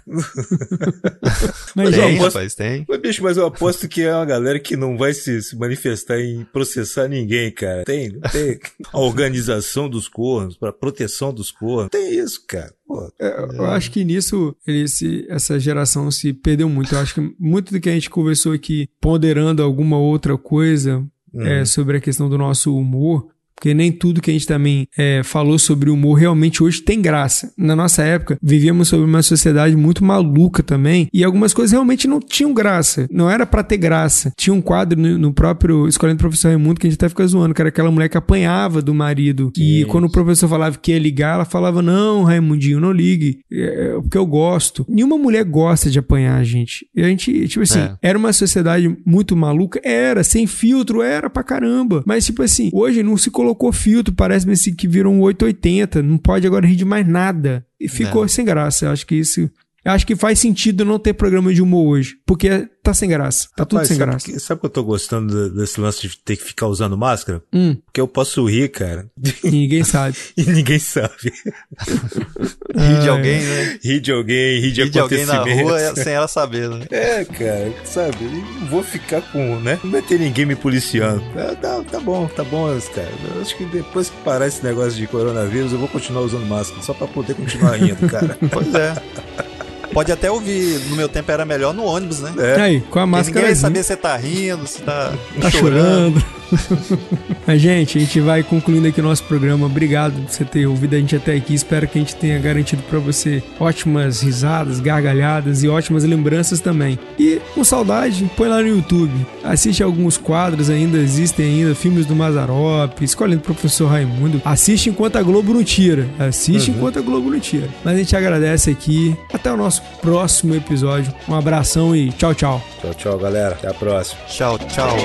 mas, Tem, ó, rapaz, tem. Mas, bicho, mas eu aposto que é uma galera que não vai se, se manifestar em processar ninguém, cara. Tem, tem a organização dos cornos, pra proteção dos cornos. Tem isso, cara. Pô, eu acho que nisso ele se- essa geração se perdeu muito. Eu acho que muito do que a gente conversou aqui, ponderando alguma outra coisa é, sobre a questão do nosso humor, porque nem tudo que a gente também é, falou sobre humor realmente hoje tem graça. Na nossa época, vivíamos sobre uma sociedade muito maluca também, e algumas coisas realmente não tinham graça. Não era pra ter graça. Tinha um quadro no, no próprio Escolhendo o Professor Raimundo que a gente até fica zoando, que era aquela mulher que apanhava do marido. E quando o professor falava que ia ligar, ela falava: Não, Raimundinho, não ligue, é, porque eu gosto. Nenhuma mulher gosta de apanhar, gente. E a gente, tipo assim, É. era uma sociedade muito maluca? Era, sem filtro, era pra caramba. Mas, tipo assim, hoje não se colocou filtro, parece-me assim que virou um 880, não pode agora rir de mais nada. E ficou Não. sem graça. Eu acho que isso Eu acho que faz sentido não ter programa de humor hoje, porque tá sem graça. Tá tudo Rapaz, sem sabe, graça. que- sabe que eu tô gostando de- desse lance de ter que ficar usando máscara? Hum, Porque eu posso rir, cara. e ninguém sabe. e ninguém sabe. Rir de Ah, alguém, né? Rir de alguém, rir de Rir de alguém na rua é- sem ela saber, né? É, cara, sabe? eu Não vou ficar com, né? Não vai ter ninguém me policiando. É, tá, tá bom, tá bom, cara. Eu acho que depois que parar esse negócio de coronavírus, eu vou continuar usando máscara, só pra poder continuar rindo, cara. Pois é. Pode até ouvir, no meu tempo era melhor no ônibus, né? É. Aí, com a máscara. ninguém saber se você tá rindo, se tá, Tá chorando. Mas, gente, a gente vai concluindo aqui o nosso programa. Obrigado por você ter ouvido a gente até aqui. Espero que a gente tenha garantido pra você ótimas risadas, gargalhadas e ótimas lembranças também. E com saudade, põe lá no YouTube. Assiste alguns quadros ainda, existem ainda, filmes do Mazarop, escolhendo o professor Raimundo. Assiste enquanto a Globo não tira. Assiste enquanto a Globo não tira. Mas a gente agradece aqui. Até o nosso próximo episódio. Um abração e tchau, tchau. Tchau, tchau, galera. Até a próxima. Tchau, tchau.